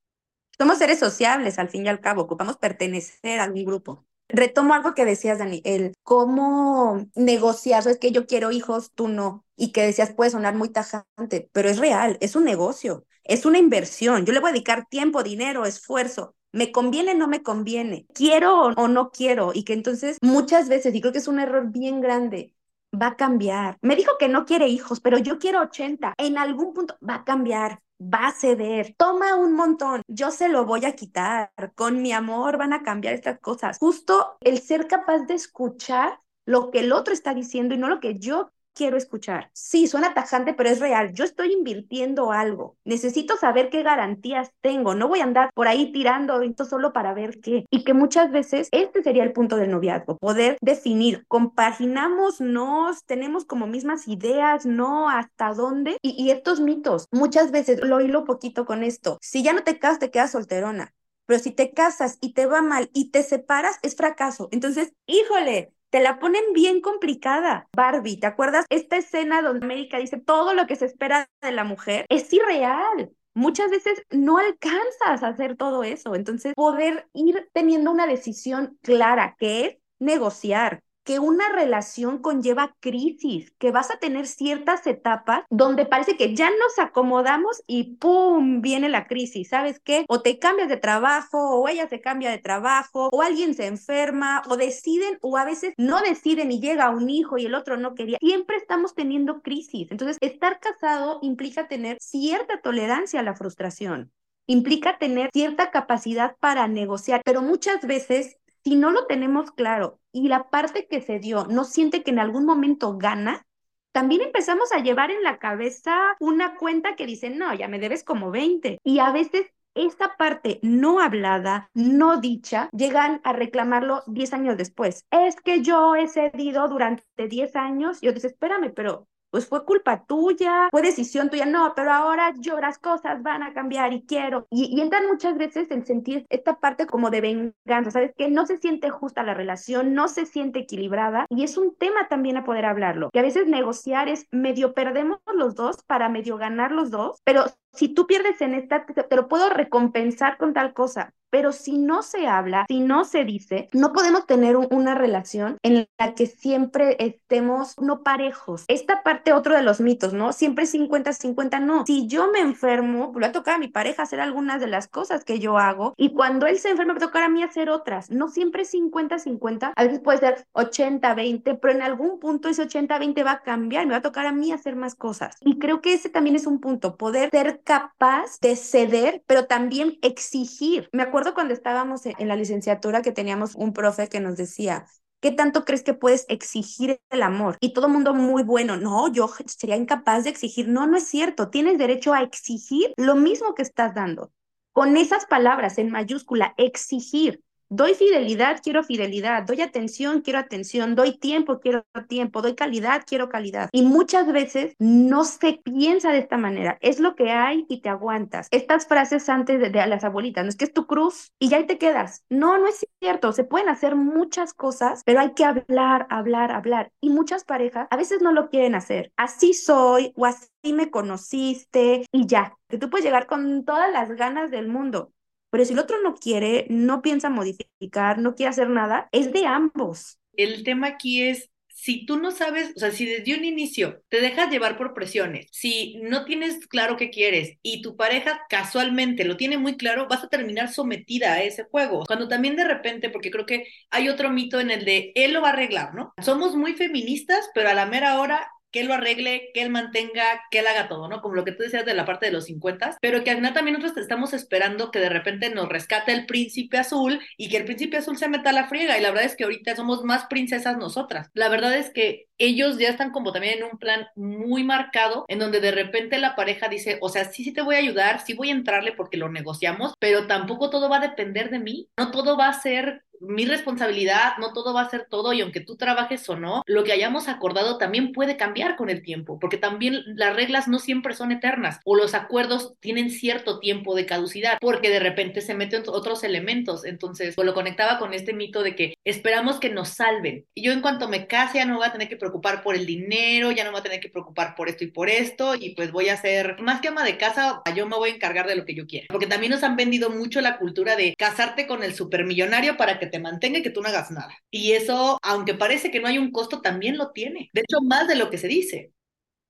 B: Somos seres sociables, al fin y al cabo, ocupamos pertenecer a algún grupo. Retomo algo que decías, Dani, el cómo negociar, es que yo quiero hijos, tú no, y que decías puede sonar muy tajante, pero es real, es un negocio, es una inversión. Yo le voy a dedicar tiempo, dinero, esfuerzo. ¿Me conviene no me conviene? ¿Quiero o no quiero? Y que entonces muchas veces, y creo que es un error bien grande, va a cambiar. Me dijo que no quiere hijos, pero yo quiero 80. En algún punto va a cambiar va a ceder, toma un montón, yo se lo voy a quitar, con mi amor van a cambiar estas cosas. Justo el ser capaz de escuchar lo que el otro está diciendo y no lo que yo quiero escuchar. Sí, suena tajante, pero es real. Yo estoy invirtiendo algo. Necesito saber qué garantías tengo. No voy a andar por ahí tirando esto solo para ver qué. Y que muchas veces este sería el punto del noviazgo, poder definir, compaginamos, nos, tenemos como mismas ideas, no, hasta dónde. Y, y estos mitos, muchas veces lo hilo poquito con esto. Si ya no te casas, te quedas solterona. Pero si te casas y te va mal y te separas, es fracaso. Entonces, híjole, te la ponen bien complicada. Barbie, ¿te acuerdas? Esta escena donde América dice todo lo que se espera de la mujer es irreal. Muchas veces no alcanzas a hacer todo eso. Entonces, poder ir teniendo una decisión clara, que es negociar, que una relación conlleva crisis, que vas a tener ciertas etapas donde parece que ya nos acomodamos y ¡pum! viene la crisis, ¿sabes qué? O te cambias de trabajo, o ella se cambia de trabajo, o alguien se enferma, o deciden, o a veces no deciden y llega un hijo y el otro no quería. Siempre estamos teniendo crisis. Entonces, estar casado implica tener cierta tolerancia a la frustración implica tener cierta capacidad para negociar, pero muchas veces si no lo tenemos claro y la parte que se dio no siente que en algún momento gana, también empezamos a llevar en la cabeza una cuenta que dice, no, ya me debes como 20. Y a veces esta parte no hablada, no dicha, llegan a reclamarlo 10 años después. Es que yo he cedido durante 10 años. Y yo dice, espérame, pero pues fue culpa tuya, fue decisión tuya, no, pero ahora yo las cosas van a cambiar y quiero. Y, entran muchas veces en sentir esta parte como de venganza, ¿sabes? Que no se siente justa la relación, no se siente equilibrada y es un tema también a poder hablarlo. Que a veces negociar es medio perdemos los dos para medio ganar los dos, pero si tú pierdes en esta, te, lo puedo recompensar con tal cosa. Pero si no se habla, si no se dice, no podemos tener una relación en la que siempre estemos no parejos. Esta parte, otro de los mitos, ¿no? Siempre 50-50, no. Si yo me enfermo, le va a tocar a mi pareja hacer algunas de las cosas que yo hago y cuando él se enferma, me va a tocar a mí hacer otras. No siempre 50-50, a veces puede ser 80-20, pero en algún punto ese 80-20 va a cambiar, me va a tocar a mí hacer más cosas. Y creo que ese también es un punto, poder ser capaz de ceder, pero también exigir. Me acuerdo cuando estábamos en la licenciatura que teníamos un profe que nos decía, ¿Qué tanto crees que puedes exigir el amor? Y todo mundo muy bueno, no, yo sería incapaz de exigir. No, no es cierto. Tienes derecho a exigir lo mismo que estás dando. Con esas palabras en mayúscula, exigir. Doy fidelidad, quiero fidelidad. Doy atención, quiero atención. Doy tiempo, quiero tiempo. Doy calidad, quiero calidad. Y muchas veces no se piensa de esta manera. Es lo que hay y te aguantas. Estas frases antes de, las abuelitas, no es que es tu cruz y ya ahí te quedas. No, no es cierto. Se pueden hacer muchas cosas, pero hay que hablar, hablar, hablar. Y muchas parejas a veces no lo quieren hacer. Así soy o así me conociste y ya. Que tú puedes llegar con todas las ganas del mundo pero si el otro no quiere, no piensa modificar, no quiere hacer nada, es de ambos.
A: El tema aquí es si tú no sabes, o sea, si desde un inicio te dejas llevar por presiones, si no tienes claro qué quieres y tu pareja casualmente lo tiene muy claro, vas a terminar sometida a ese juego. Cuando también de repente, porque creo que hay otro mito en el de él lo va a arreglar, ¿no? Somos muy feministas, pero a la mera hora que él lo arregle, que él mantenga, que él haga todo, ¿no? Como lo que tú decías de la parte de los 50, pero que al final también nosotros estamos esperando que de repente nos rescate el príncipe azul y que el príncipe azul se meta a la friega. Y la verdad es que ahorita somos más princesas nosotras. La verdad es que ellos ya están como también en un plan muy marcado, en donde de repente la pareja dice, o sea, sí, sí te voy a ayudar, sí voy a entrarle porque lo negociamos, pero tampoco todo va a depender de mí, no todo va a ser mi responsabilidad, no todo va a ser todo y aunque tú trabajes o no, lo que hayamos acordado también puede cambiar con el tiempo, porque también las reglas no siempre son eternas o los acuerdos tienen cierto tiempo de caducidad, porque de repente se meten otros elementos. Entonces, pues, lo conectaba con este mito de que esperamos que nos salven. Y yo en cuanto me case ya no voy a tener que preocupar por el dinero, ya no voy a tener que preocupar por esto y por esto, y pues voy a ser más que ama de casa, yo me voy a encargar de lo que yo quiera. Porque también nos han vendido mucho la cultura de casarte con el supermillonario para que te mantenga y que tú no hagas nada. Y eso, aunque parece que no hay un costo, también lo tiene. De hecho, más de lo que se dice.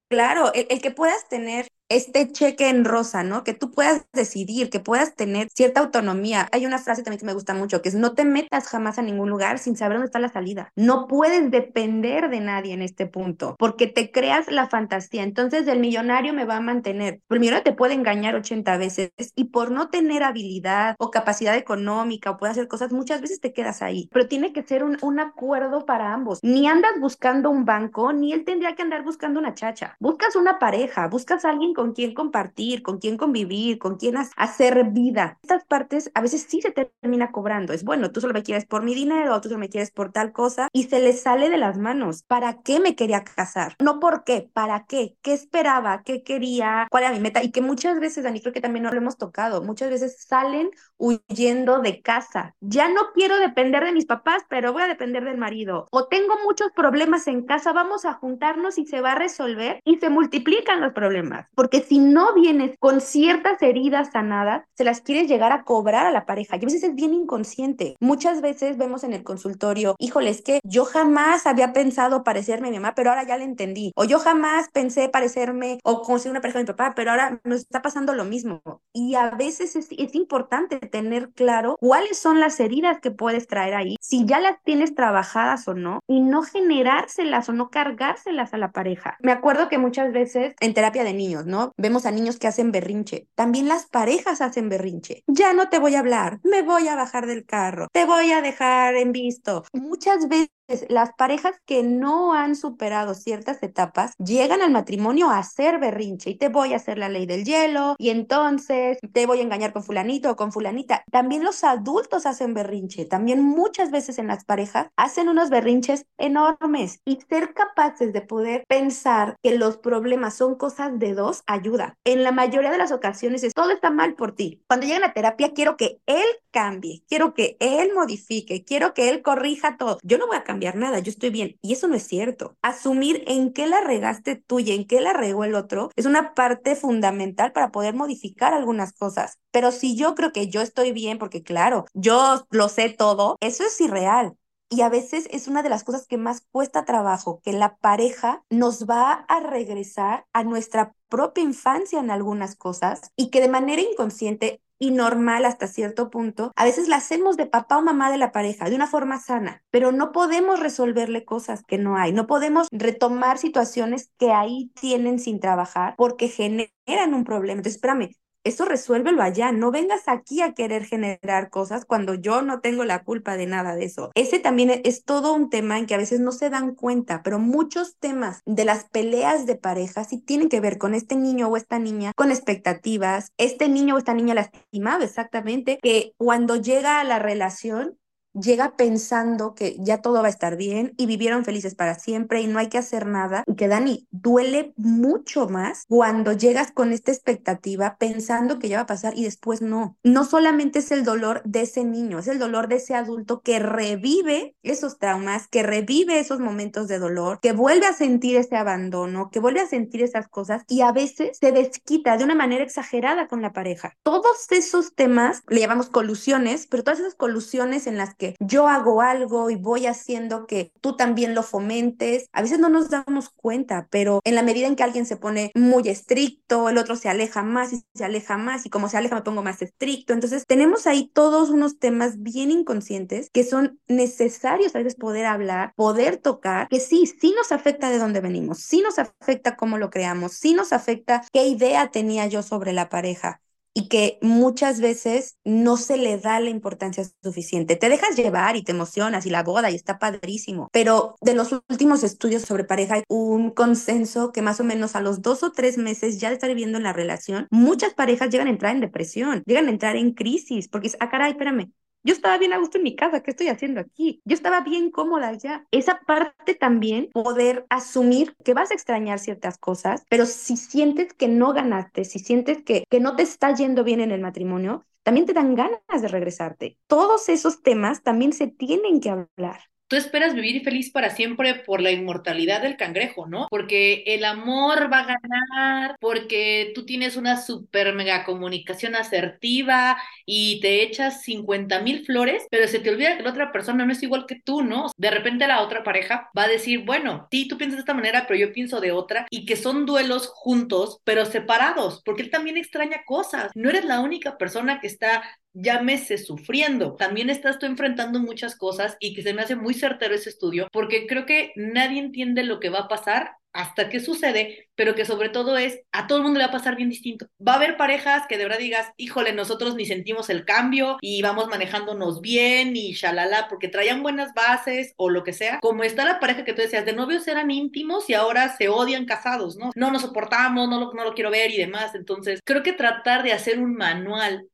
B: Claro, el, que puedas tener este cheque en rosa, ¿no? Que tú puedas decidir, que puedas tener cierta autonomía. Hay una frase también que me gusta mucho, que es no te metas jamás a ningún lugar sin saber dónde está la salida. No puedes depender de nadie en este punto, porque te creas la fantasía. Entonces el millonario me va a mantener. El millonario te puede engañar 80 veces y por no tener habilidad o capacidad económica o puede hacer cosas, muchas veces te quedas ahí. Pero tiene que ser un, un acuerdo para ambos. Ni andas buscando un banco, ni él tendría que andar buscando una chacha. Buscas una pareja, buscas a alguien con quien compartir, con quien convivir, con quien hacer vida. Estas partes a veces sí se termina cobrando. Es bueno, tú solo me quieres por mi dinero, tú solo me quieres por tal cosa y se le sale de las manos. ¿Para qué me quería casar? No por qué, ¿para qué? ¿Qué esperaba? ¿Qué quería? ¿Cuál era mi meta? Y que muchas veces, Dani, creo que también no lo hemos tocado, muchas veces salen huyendo de casa. Ya no quiero depender de mis papás, pero voy a depender del marido. O tengo muchos problemas en casa, vamos a juntarnos y se va a resolver y se multiplican los problemas porque si no vienes con ciertas heridas sanadas, se las quieres llegar a cobrar a la pareja y a veces es bien inconsciente. Muchas veces vemos en el consultorio, híjole, es que yo jamás había pensado parecerme a mi mamá, pero ahora ya le entendí. O yo jamás pensé parecerme o conseguir una pareja de mi papá, pero ahora nos está pasando lo mismo. Y a veces es, es importante tener claro cuáles son las heridas que puedes traer ahí, si ya las tienes trabajadas o no, y no generárselas o no cargárselas a la pareja. Me acuerdo que muchas veces en terapia de niños, Vemos a niños que hacen berrinche. También las parejas hacen berrinche. Ya no te voy a hablar, me voy a bajar del carro, te voy a dejar en visto. Muchas veces las parejas que no han superado ciertas etapas llegan al matrimonio a hacer berrinche y te voy a hacer la ley del hielo y entonces te voy a engañar con fulanito o con fulanita. También los adultos hacen berrinche, también muchas veces en las parejas hacen unos berrinches enormes y ser capaces de poder pensar que los problemas son cosas de dos ayuda. En la mayoría de las ocasiones es todo está mal por ti. Cuando llegan a terapia quiero que él cambie, quiero que él modifique, quiero que él corrija todo. Yo no voy a cambiar nada, yo estoy bien. Y eso no es cierto. Asumir en qué la regaste tú y en qué la regó el otro es una parte fundamental para poder modificar algunas cosas. Pero si yo creo que yo estoy bien, porque claro, yo lo sé todo, eso es irreal. Y a veces es una de las cosas que más cuesta trabajo, que la pareja nos va a regresar a nuestra propia infancia en algunas cosas y que de manera inconsciente y normal hasta cierto punto, a veces la hacemos de papá o mamá de la pareja de una forma sana, pero no podemos resolverle cosas que no hay, no podemos retomar situaciones que ahí tienen sin trabajar porque generan un problema. Entonces, espérame, eso resuélvelo allá, no vengas aquí a querer generar cosas cuando yo no tengo la culpa de nada de eso. Ese también e, es todo un tema en que a veces no se dan cuenta, pero muchos temas de las peleas de pareja sí tienen que ver con este niño o esta niña, con expectativas, este niño o esta niña lastimado exactamente, que cuando llega a la relación llega pensando que ya todo va a estar bien y vivieron felices para siempre y no hay que hacer nada. Y que Dani, duele mucho más cuando llegas con esta expectativa pensando que ya va a pasar y después no. No solamente es el dolor de ese niño, es el dolor de ese adulto que revive esos traumas, que revive esos momentos de dolor, que vuelve a sentir ese abandono, que vuelve a sentir esas cosas y a veces se desquita de una manera exagerada con la pareja. Todos esos temas le llamamos colusiones, pero todas esas colusiones en las que yo hago algo y voy haciendo que tú también lo fomentes. A veces no nos damos cuenta, pero en la medida en que alguien se pone muy estricto, el otro se aleja más y se aleja más y como se aleja me pongo más estricto. Entonces tenemos ahí todos unos temas bien inconscientes que son necesarios a veces poder hablar, poder tocar, que sí, sí nos afecta de dónde venimos, sí nos afecta cómo lo creamos, sí nos afecta qué idea tenía yo sobre la pareja y que muchas veces no se le da la importancia suficiente. Te dejas llevar y te emocionas y la boda y está padrísimo, pero de los últimos estudios sobre pareja hay un consenso que más o menos a los dos o tres meses ya de estar viviendo en la relación, muchas parejas llegan a entrar en depresión, llegan a entrar en crisis porque es, ah, caray, espérame, Yo estaba bien a gusto en mi casa, ¿qué estoy haciendo aquí? Yo estaba bien cómoda ya. Esa parte también, poder asumir que vas a extrañar ciertas cosas, pero si sientes que no ganaste, si sientes que, que no te está yendo bien en el matrimonio, también te dan ganas de regresarte. Todos esos temas también se tienen que hablar
A: tú esperas vivir feliz para siempre por la inmortalidad del cangrejo, ¿no? Porque el amor va a ganar, porque tú tienes una super mega comunicación asertiva y te echas 50 mil flores, pero se te olvida que la otra persona no es igual que tú, ¿no? De repente la otra pareja va a decir, bueno, sí, tú piensas de esta manera, pero yo pienso de otra, y que son duelos juntos, pero separados, porque él también extraña cosas. No eres la única persona que está llámese sufriendo. También estás tú enfrentando muchas cosas y que se me hace muy certero ese estudio porque creo que nadie entiende lo que va a pasar hasta que sucede, pero que sobre todo es, a todo el mundo le va a pasar bien distinto. Va a haber parejas que de verdad digas, híjole, nosotros ni sentimos el cambio y vamos manejándonos bien y shalala, porque traían buenas bases o lo que sea. Como está la pareja que tú decías, de novios eran íntimos y ahora se odian casados, ¿no? No nos soportamos, no lo, no lo quiero ver y demás. Entonces, creo que tratar de hacer un manual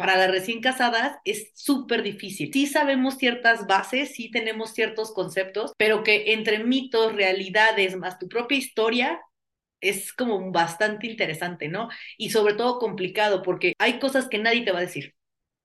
A: para las recién casadas es súper difícil. Sí sabemos ciertas bases, sí tenemos ciertos conceptos, pero que entre mitos, realidades, más tu propia historia, es como bastante interesante, ¿no? Y sobre todo complicado, porque hay cosas que nadie te va a decir.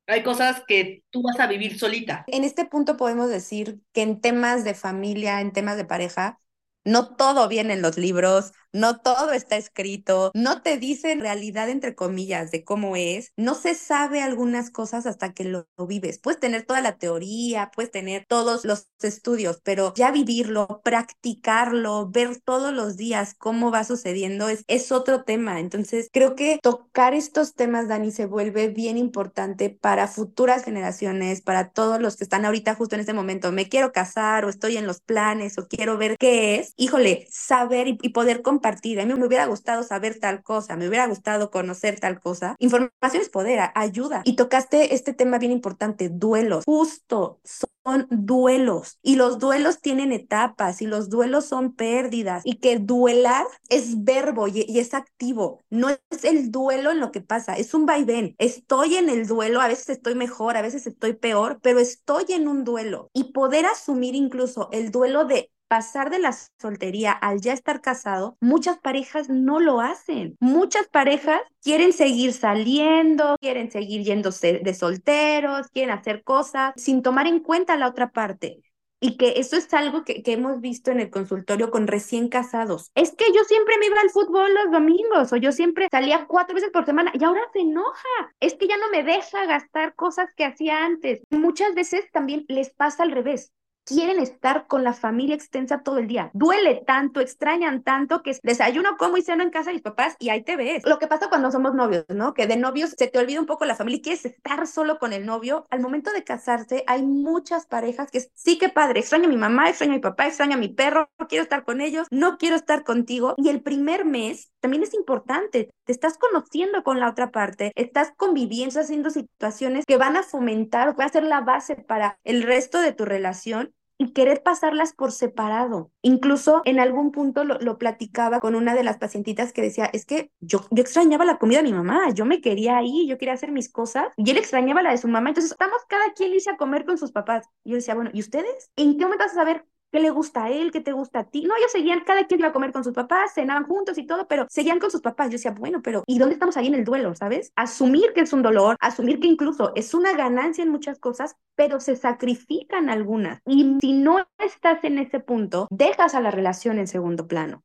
A: Hay cosas que tú vas a vivir solita.
B: En este punto podemos decir que en temas de familia, en temas de pareja, no todo viene en los libros, no todo está escrito, no te dicen realidad entre comillas de cómo es, no se sabe algunas cosas hasta que lo, vives. Puedes tener toda la teoría, puedes tener todos los estudios, pero ya vivirlo, practicarlo, ver todos los días cómo va sucediendo es, es otro tema. Entonces, creo que tocar estos temas, Dani, se vuelve bien importante para futuras generaciones, para todos los que están ahorita justo en este momento, me quiero casar o estoy en los planes o quiero ver qué es. Híjole, saber y, y poder compartir a mí me hubiera gustado saber tal cosa, me hubiera gustado conocer tal cosa. Información es poder, ayuda. Y tocaste este tema bien importante, duelos. Justo, son duelos y los duelos tienen etapas y los duelos son pérdidas y que duelar es verbo y, y, es activo, no es el duelo en lo que pasa, es un vaivén. Estoy en el duelo, a veces estoy mejor, a veces estoy peor, pero estoy en un duelo y poder asumir incluso el duelo de pasar de la soltería al ya estar casado, muchas parejas no lo hacen. Muchas parejas quieren seguir saliendo, quieren seguir yéndose de solteros, quieren hacer cosas sin tomar en cuenta la otra parte. Y que eso es algo que, que, hemos visto en el consultorio con recién casados. Es que yo siempre me iba al fútbol los domingos o yo siempre salía cuatro veces por semana y ahora se enoja. Es que ya no me deja gastar cosas que hacía antes. Muchas veces también les pasa al revés quieren estar con la familia extensa todo el día. Duele tanto, extrañan tanto que desayuno, como y ceno en casa de mis papás y ahí te ves. Lo que pasa cuando somos novios, ¿no? Que de novios se te olvida un poco la familia y quieres estar solo con el novio. Al momento de casarse hay muchas parejas que sí que padre, extraño a mi mamá, extraño a mi papá, extraño a mi perro, no quiero estar con ellos, no quiero estar contigo. Y el primer mes también es importante, te estás conociendo con la otra parte, estás conviviendo, haciendo situaciones que van a fomentar o van a ser la base para el resto de tu relación y querer pasarlas por separado. Incluso en algún punto lo, platicaba con una de las pacientitas que decía, es que yo, yo extrañaba la comida de mi mamá, yo me quería ahí, yo quería hacer mis cosas, y él extrañaba la de su mamá, entonces estamos cada quien irse a comer con sus papás. Yo decía, bueno, ¿y ustedes? ¿En qué momento vas a saber qué le gusta a él, qué te gusta a ti. No, ellos seguían, cada quien iba a comer con sus papás, cenaban juntos y todo, pero seguían con sus papás. Yo decía, bueno, pero ¿y dónde estamos ahí en el duelo, sabes? Asumir que es un dolor, asumir que incluso es una ganancia en muchas cosas, pero se sacrifican algunas. Y si no estás en ese punto, dejas a la relación en segundo plano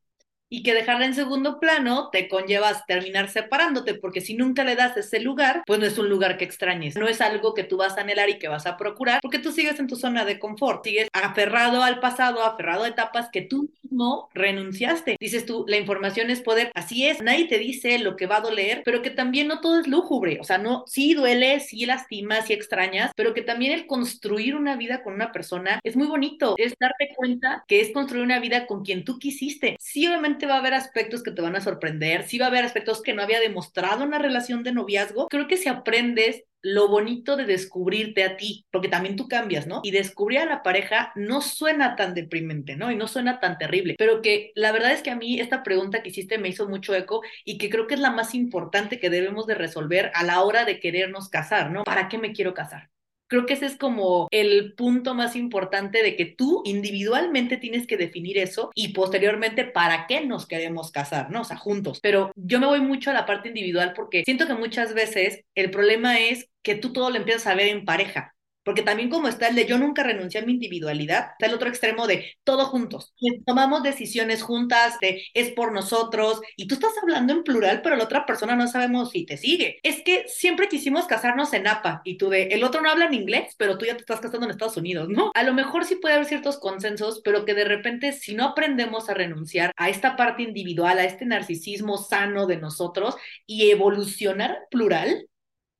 A: y que dejarla en segundo plano te conllevas terminar separándote, porque si nunca le das ese lugar, pues no es un lugar que extrañes, no es algo que tú vas a anhelar y que vas a procurar, porque tú sigues en tu zona de confort, sigues aferrado al pasado, aferrado a etapas que tú mismo renunciaste. Dices tú, la información es poder, así es, nadie te dice lo que va a doler, pero que también no todo es lúgubre, o sea, no, sí duele, sí lastima, sí extrañas, pero que también el construir una vida con una persona es muy bonito, es darte cuenta que es construir una vida con quien tú quisiste. Sí, obviamente va a haber aspectos que te van a sorprender, sí va a haber aspectos que no había demostrado en una relación de noviazgo. Creo que si aprendes lo bonito de descubrirte a ti, porque también tú cambias, ¿no? Y descubrir a la pareja no suena tan deprimente, ¿no? Y no suena tan terrible, pero que la verdad es que a mí esta pregunta que hiciste me hizo mucho eco y que creo que es la más importante que debemos de resolver a la hora de querernos casar, ¿no? ¿Para qué me quiero casar? Creo que ese es como el punto más importante de que tú individualmente tienes que definir eso y posteriormente para qué nos queremos casar, ¿no? O sea, juntos. Pero yo me voy mucho a la parte individual porque siento que muchas veces el problema es que tú todo lo empiezas a ver en pareja. Porque también como está el de yo nunca renuncié a mi individualidad, está el otro extremo de todos juntos. Tomamos decisiones juntas, es por nosotros, y tú estás hablando en plural, pero la otra persona no sabemos si te sigue. Es que siempre quisimos casarnos en APA, y tú de, el otro no habla en inglés, pero tú ya te estás casando en Estados Unidos, ¿no? A lo mejor sí puede haber ciertos consensos, pero que de repente si no aprendemos a renunciar a esta parte individual, a este narcisismo sano de nosotros y evolucionar plural,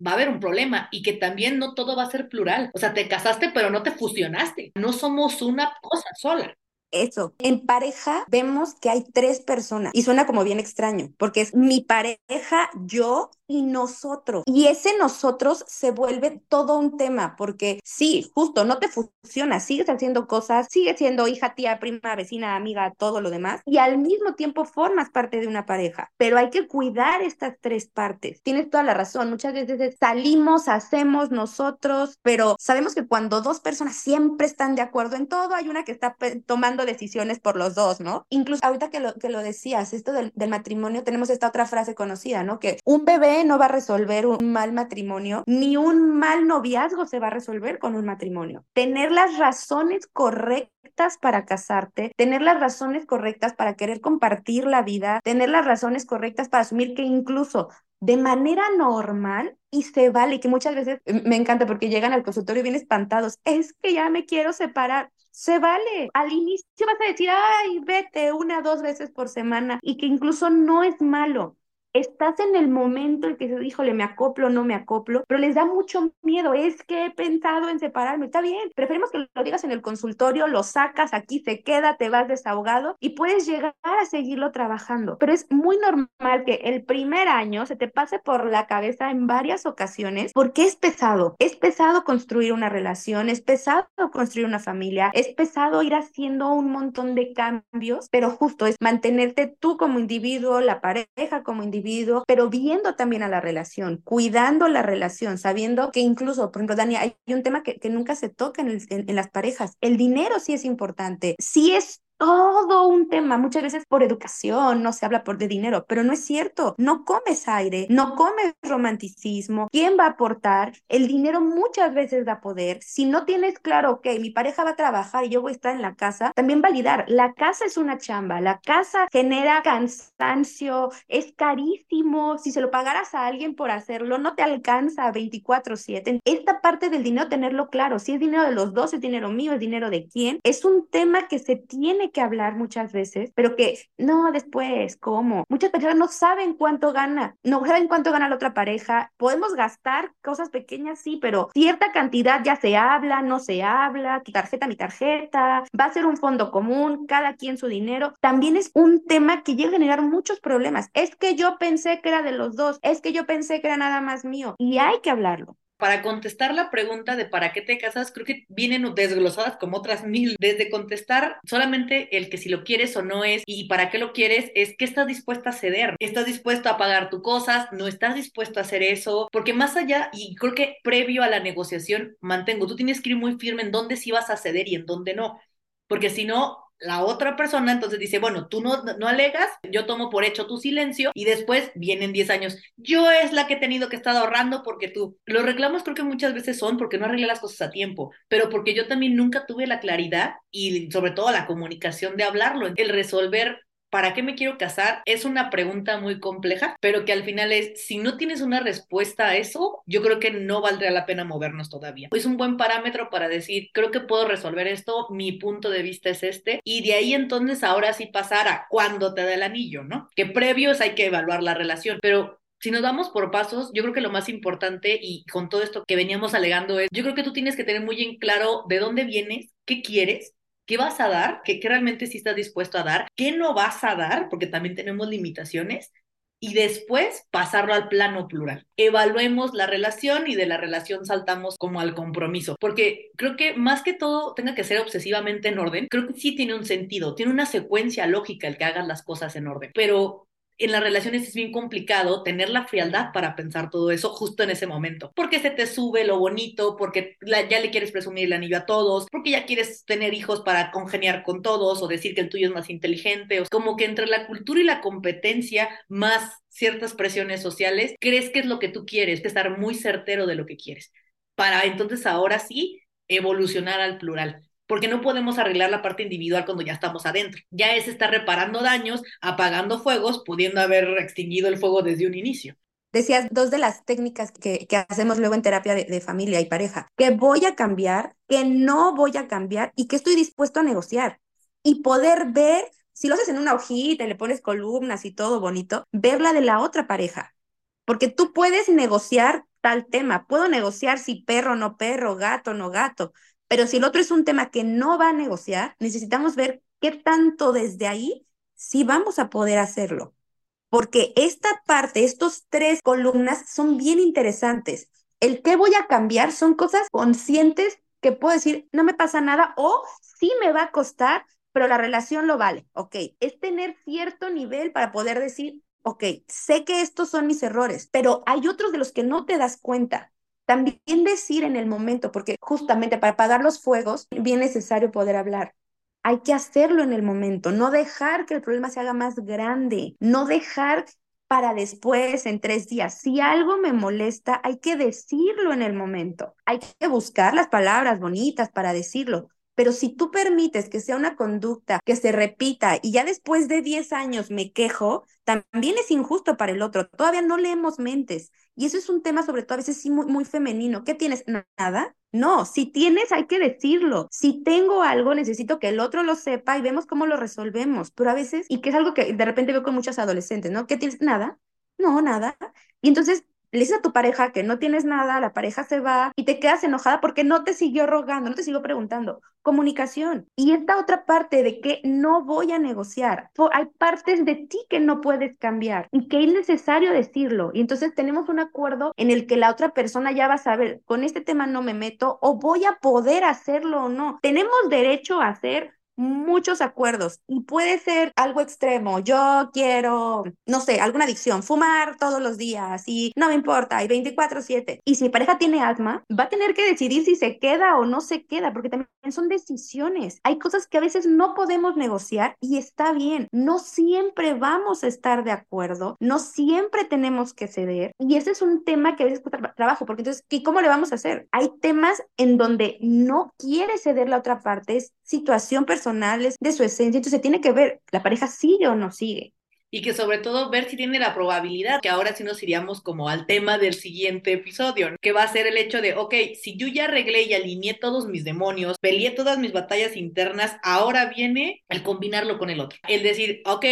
A: va a haber un problema y que también no todo va a ser plural. O sea, te casaste pero no te fusionaste. No somos una cosa sola
B: eso. En pareja vemos que hay tres personas y suena como bien extraño porque es mi pareja, yo y nosotros. Y ese nosotros se vuelve todo un tema, porque sí, justo, no te funciona, sigues haciendo cosas, sigues siendo hija, tía, prima, vecina, amiga, todo lo demás, y al mismo tiempo formas parte de una pareja, pero hay que cuidar estas tres partes. Tienes toda la razón, muchas veces salimos, hacemos nosotros, pero sabemos que cuando dos personas siempre están de acuerdo en todo, hay una que está tomando decisiones por los dos, ¿no? Incluso ahorita que lo, que lo decías, esto del, del matrimonio, tenemos esta otra frase conocida, ¿no? Que un bebé no va a resolver un mal matrimonio, ni un mal noviazgo se va a resolver con un matrimonio. Tener las razones correctas para casarte, tener las razones correctas para querer compartir la vida, tener las razones correctas para asumir que incluso de manera normal y se vale, que muchas veces eh, me encanta porque llegan al consultorio bien espantados, es que ya me quiero separar. Se vale. Al inicio vas a decir, ay, vete una, dos veces por semana y que incluso no es malo estás en el momento en que se dijo, le me acoplo, no me acoplo, pero les da mucho miedo, es que he pensado en separarme, está bien, preferimos que lo digas en el consultorio, lo sacas, aquí se queda, te vas desahogado y puedes llegar a seguirlo trabajando, pero es muy normal que el primer año se te pase por la cabeza en varias ocasiones porque es pesado, es pesado construir una relación, es pesado construir una familia, es pesado ir haciendo un montón de cambios, pero justo es mantenerte tú como individuo, la pareja como individuo, pero viendo también a la relación, cuidando la relación, sabiendo que incluso, por ejemplo, Dani, hay un tema que, nunca se toca en, en las parejas. El dinero sí es importante, sí es todo un tema. Muchas veces por educación no se habla por de dinero, pero no es cierto. No comes aire, no comes romanticismo. ¿Quién va a aportar? El dinero muchas veces da poder. Si no tienes claro, ok, mi pareja va a trabajar y yo voy a estar en la casa, también validar. La casa es una chamba, la casa genera cansancio, es carísimo. Si se lo pagaras a alguien por hacerlo, no te alcanza 24/7. Esta parte del dinero, tenerlo claro. Si es dinero de los dos, es dinero mío, es dinero de quién. Es un tema que se tiene que hablar muchas veces, pero que no después, ¿cómo? Muchas personas no saben cuánto gana, no saben cuánto gana la otra pareja. Podemos gastar cosas pequeñas, sí, pero cierta cantidad ya se habla, no se habla, tu tarjeta, mi tarjeta, va a ser un fondo común, cada quien su dinero. También es un tema que llega a generar muchos problemas. Es que yo pensé que era de los dos, es que yo pensé que era nada más mío y hay que hablarlo
A: para contestar la pregunta de para qué te casas, creo que vienen desglosadas como otras mil. Desde contestar solamente el que si lo quieres o no es y para qué lo quieres, es que estás dispuesta a ceder, estás dispuesto a pagar tus cosas, no estás dispuesto a hacer eso, porque más allá, y creo que previo a la negociación, mantengo, tú tienes que ir muy firme en dónde sí vas a ceder y en dónde no, porque si no, la otra persona entonces dice, bueno, tú no, no alegas, yo tomo por hecho tu silencio y después vienen 10 años. Yo es la que he tenido que estar ahorrando porque tú. Los reclamos creo que muchas veces son porque no arreglé las cosas a tiempo, pero porque yo también nunca tuve la claridad y sobre todo la comunicación de hablarlo, el resolver ¿para qué me quiero casar? Es una pregunta muy compleja, pero que al final es, si no tienes una respuesta a eso, yo creo que no valdría la pena movernos todavía. Es un buen parámetro para decir, creo que puedo resolver esto, mi punto de vista es este, y de ahí entonces ahora sí pasar a cuándo te da el anillo, ¿no? Que previos hay que evaluar la relación, pero si nos vamos por pasos, yo creo que lo más importante y con todo esto que veníamos alegando es, yo creo que tú tienes que tener muy en claro de dónde vienes, qué quieres qué vas a dar, qué, realmente sí estás dispuesto a dar, qué no vas a dar, porque también tenemos limitaciones, y después pasarlo al plano plural. Evaluemos la relación y de la relación saltamos como al compromiso, porque creo que más que todo tenga que ser obsesivamente en orden, creo que sí tiene un sentido, tiene una secuencia lógica el que hagas las cosas en orden, pero en las relaciones es bien complicado tener la frialdad para pensar todo eso justo en ese momento, porque se te sube lo bonito, porque ya le quieres presumir el anillo a todos, porque ya quieres tener hijos para congeniar con todos o decir que el tuyo es más inteligente, o como que entre la cultura y la competencia más ciertas presiones sociales, crees que es lo que tú quieres, estar muy certero de lo que quieres, para entonces ahora sí evolucionar al plural porque no podemos arreglar la parte individual cuando ya estamos adentro. Ya es estar reparando daños, apagando fuegos, pudiendo haber extinguido el fuego desde un inicio.
B: Decías dos de las técnicas que, hacemos luego en terapia de, de, familia y pareja, que voy a cambiar, que no voy a cambiar y que estoy dispuesto a negociar y poder ver, si lo haces en una hojita y le pones columnas y todo bonito, verla de la otra pareja. Porque tú puedes negociar tal tema, puedo negociar si perro no perro, gato no gato, pero si el otro es un tema que no va a negociar, necesitamos ver qué tanto desde ahí sí vamos a poder hacerlo. Porque esta parte, estos tres columnas son bien interesantes. El qué voy a cambiar son cosas conscientes que puedo decir, no me pasa nada o sí me va a costar, pero la relación lo vale. Ok, es tener cierto nivel para poder decir, ok, sé que estos son mis errores, pero hay otros de los que no te das cuenta. También decir en el momento, porque justamente para apagar los fuegos, bien necesario poder hablar. Hay que hacerlo en el momento, no dejar que el problema se haga más grande, no dejar para después, en tres días. Si algo me molesta, hay que decirlo en el momento. Hay que buscar las palabras bonitas para decirlo. Pero si tú permites que sea una conducta que se repita y ya después de 10 años me quejo, también es injusto para el otro. Todavía no leemos mentes. Y eso es un tema sobre todo a veces sí muy, muy femenino. ¿Qué tienes? ¿Nada? No, si tienes hay que decirlo. Si tengo algo, necesito que el otro lo sepa y vemos cómo lo resolvemos. Pero a veces, y que es algo que de repente veo con muchas adolescentes, ¿no? ¿Qué tienes? Nada. No, nada. Y entonces le dices a tu pareja que no tienes nada, la pareja se va y te quedas enojada porque no te siguió rogando, no te siguió preguntando. Comunicación. Y esta otra parte de que no voy a negociar. Hay partes de ti que no puedes cambiar y que es necesario decirlo. Y entonces tenemos un acuerdo en el que la otra persona ya va a saber, con este tema no me meto o voy a poder hacerlo o no. Tenemos derecho a hacer muchos acuerdos y puede ser algo extremo. Yo quiero, no sé, alguna adicción, fumar todos los días y no me importa, y 24/7. Y si mi pareja tiene asma, va a tener que decidir si se queda o no se queda, porque también son decisiones. Hay cosas que a veces no podemos negociar y está bien. No siempre vamos a estar de acuerdo, no siempre tenemos que ceder. Y ese es un tema que a veces cuesta trabajo, porque entonces, ¿y cómo le vamos a hacer? Hay temas en donde no quiere ceder la otra parte, es situación personal personales de su esencia. Entonces tiene que ver, la pareja sigue o no sigue.
A: Y que sobre todo ver si tiene la probabilidad, que ahora sí nos iríamos como al tema del siguiente episodio, que va a ser el hecho de, ok, si yo ya arreglé y alineé todos mis demonios, peleé todas mis batallas internas, ahora viene el combinarlo con el otro. El decir, ok,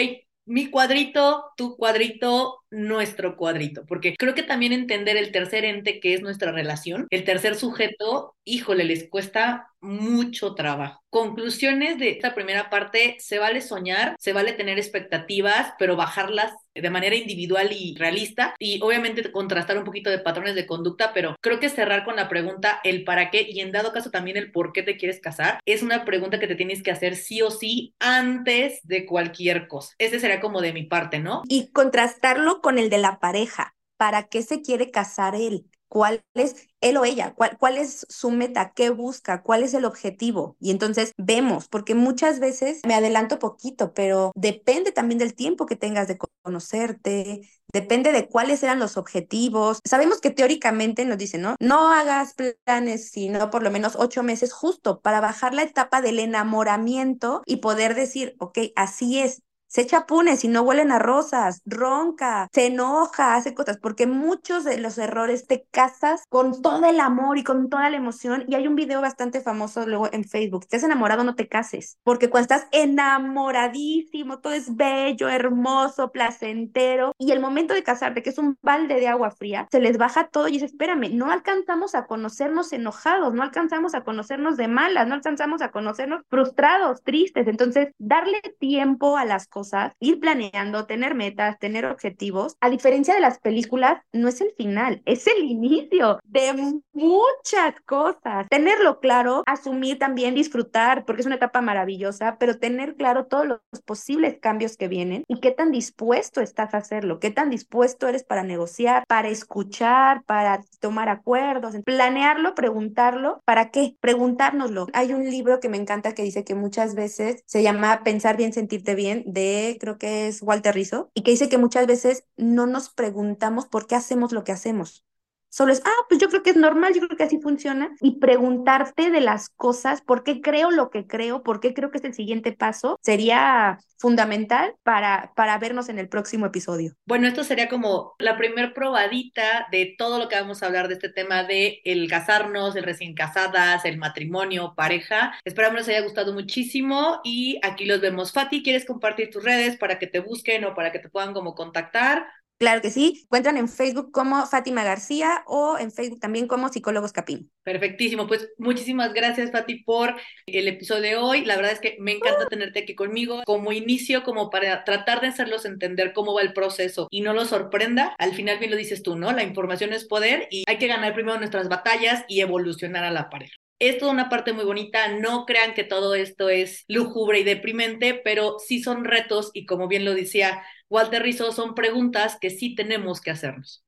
A: mi cuadrito, tu cuadrito, nuestro cuadrito, porque creo que también entender el tercer ente que es nuestra relación, el tercer sujeto, híjole, les cuesta mucho trabajo. Conclusiones de esta primera parte, se vale soñar, se vale tener expectativas, pero bajarlas de manera individual y realista y obviamente contrastar un poquito de patrones de conducta, pero creo que cerrar con la pregunta el para qué y en dado caso también el por qué te quieres casar es una pregunta que te tienes que hacer sí o sí antes de cualquier cosa. Ese será como de mi parte, ¿no?
B: Y contrastarlo con el de la pareja. ¿Para qué se quiere casar él? ¿Cuál es él o ella? ¿Cuál, ¿Cuál es su meta? ¿Qué busca? ¿Cuál es el objetivo? Y entonces vemos, porque muchas veces me adelanto poquito, pero depende también del tiempo que tengas de conocerte, depende de cuáles eran los objetivos. Sabemos que teóricamente nos dicen, ¿no? No hagas planes, sino por lo menos ocho meses justo para bajar la etapa del enamoramiento y poder decir, ok, así es, se echa punes y no huelen a rosas, ronca, se enoja, hace cosas, porque muchos de los errores te casas con todo el amor y con toda la emoción. Y hay un video bastante famoso luego en Facebook, estás enamorado, no te cases, porque cuando estás enamoradísimo, todo es bello, hermoso, placentero, y el momento de casarte, que es un balde de agua fría, se les baja todo y dice, espérame, no alcanzamos a conocernos enojados, no alcanzamos a conocernos de malas, no alcanzamos a conocernos frustrados, tristes. Entonces, darle tiempo a las cosas cosas, ir planeando, tener metas, tener objetivos. A diferencia de las películas, no es el final, es el inicio de muchas cosas. Tenerlo claro, asumir también, disfrutar, porque es una etapa maravillosa, pero tener claro todos los posibles cambios que vienen y qué tan dispuesto estás a hacerlo, qué tan dispuesto eres para negociar, para escuchar, para tomar acuerdos, planearlo, preguntarlo, ¿para qué? Preguntárnoslo. Hay un libro que me encanta que dice que muchas veces se llama Pensar bien, sentirte bien, de creo que es Walter Rizzo, y que dice que muchas veces no nos preguntamos por qué hacemos lo que hacemos. Solo es, ah, pues yo creo que es normal, yo creo que así funciona. Y preguntarte de las cosas, por qué creo lo que creo, por qué creo que es el siguiente paso, sería fundamental para, para vernos en el próximo episodio.
A: Bueno, esto sería como la primer probadita de todo lo que vamos a hablar de este tema de el casarnos, el recién casadas, el matrimonio, pareja. Esperamos les haya gustado muchísimo y aquí los vemos. Fati, ¿quieres compartir tus redes para que te busquen o para que te puedan como contactar?
B: Claro que sí. Encuentran en Facebook como Fátima García o en Facebook también como Psicólogos Capín.
A: Perfectísimo. Pues muchísimas gracias, Fati, por el episodio de hoy. La verdad es que me encanta tenerte aquí conmigo como inicio, como para tratar de hacerlos entender cómo va el proceso y no los sorprenda. Al final bien lo dices tú, ¿no? La información es poder y hay que ganar primero nuestras batallas y evolucionar a la pareja. Es toda una parte muy bonita, no crean que todo esto es lúgubre y deprimente, pero sí son retos y como bien lo decía Walter Rizzo, son preguntas que sí tenemos que hacernos.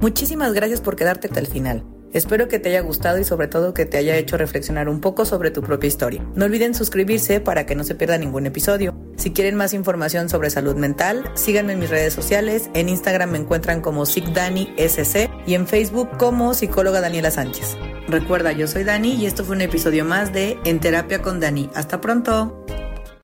C: Muchísimas gracias por quedarte hasta el final. Espero que te haya gustado y sobre todo que te haya hecho reflexionar un poco sobre tu propia historia. No olviden suscribirse para que no se pierda ningún episodio. Si quieren más información sobre salud mental, síganme en mis redes sociales. En Instagram me encuentran como SC y en Facebook como psicóloga Daniela Sánchez. Recuerda, yo soy Dani y esto fue un episodio más de En Terapia con Dani. Hasta pronto.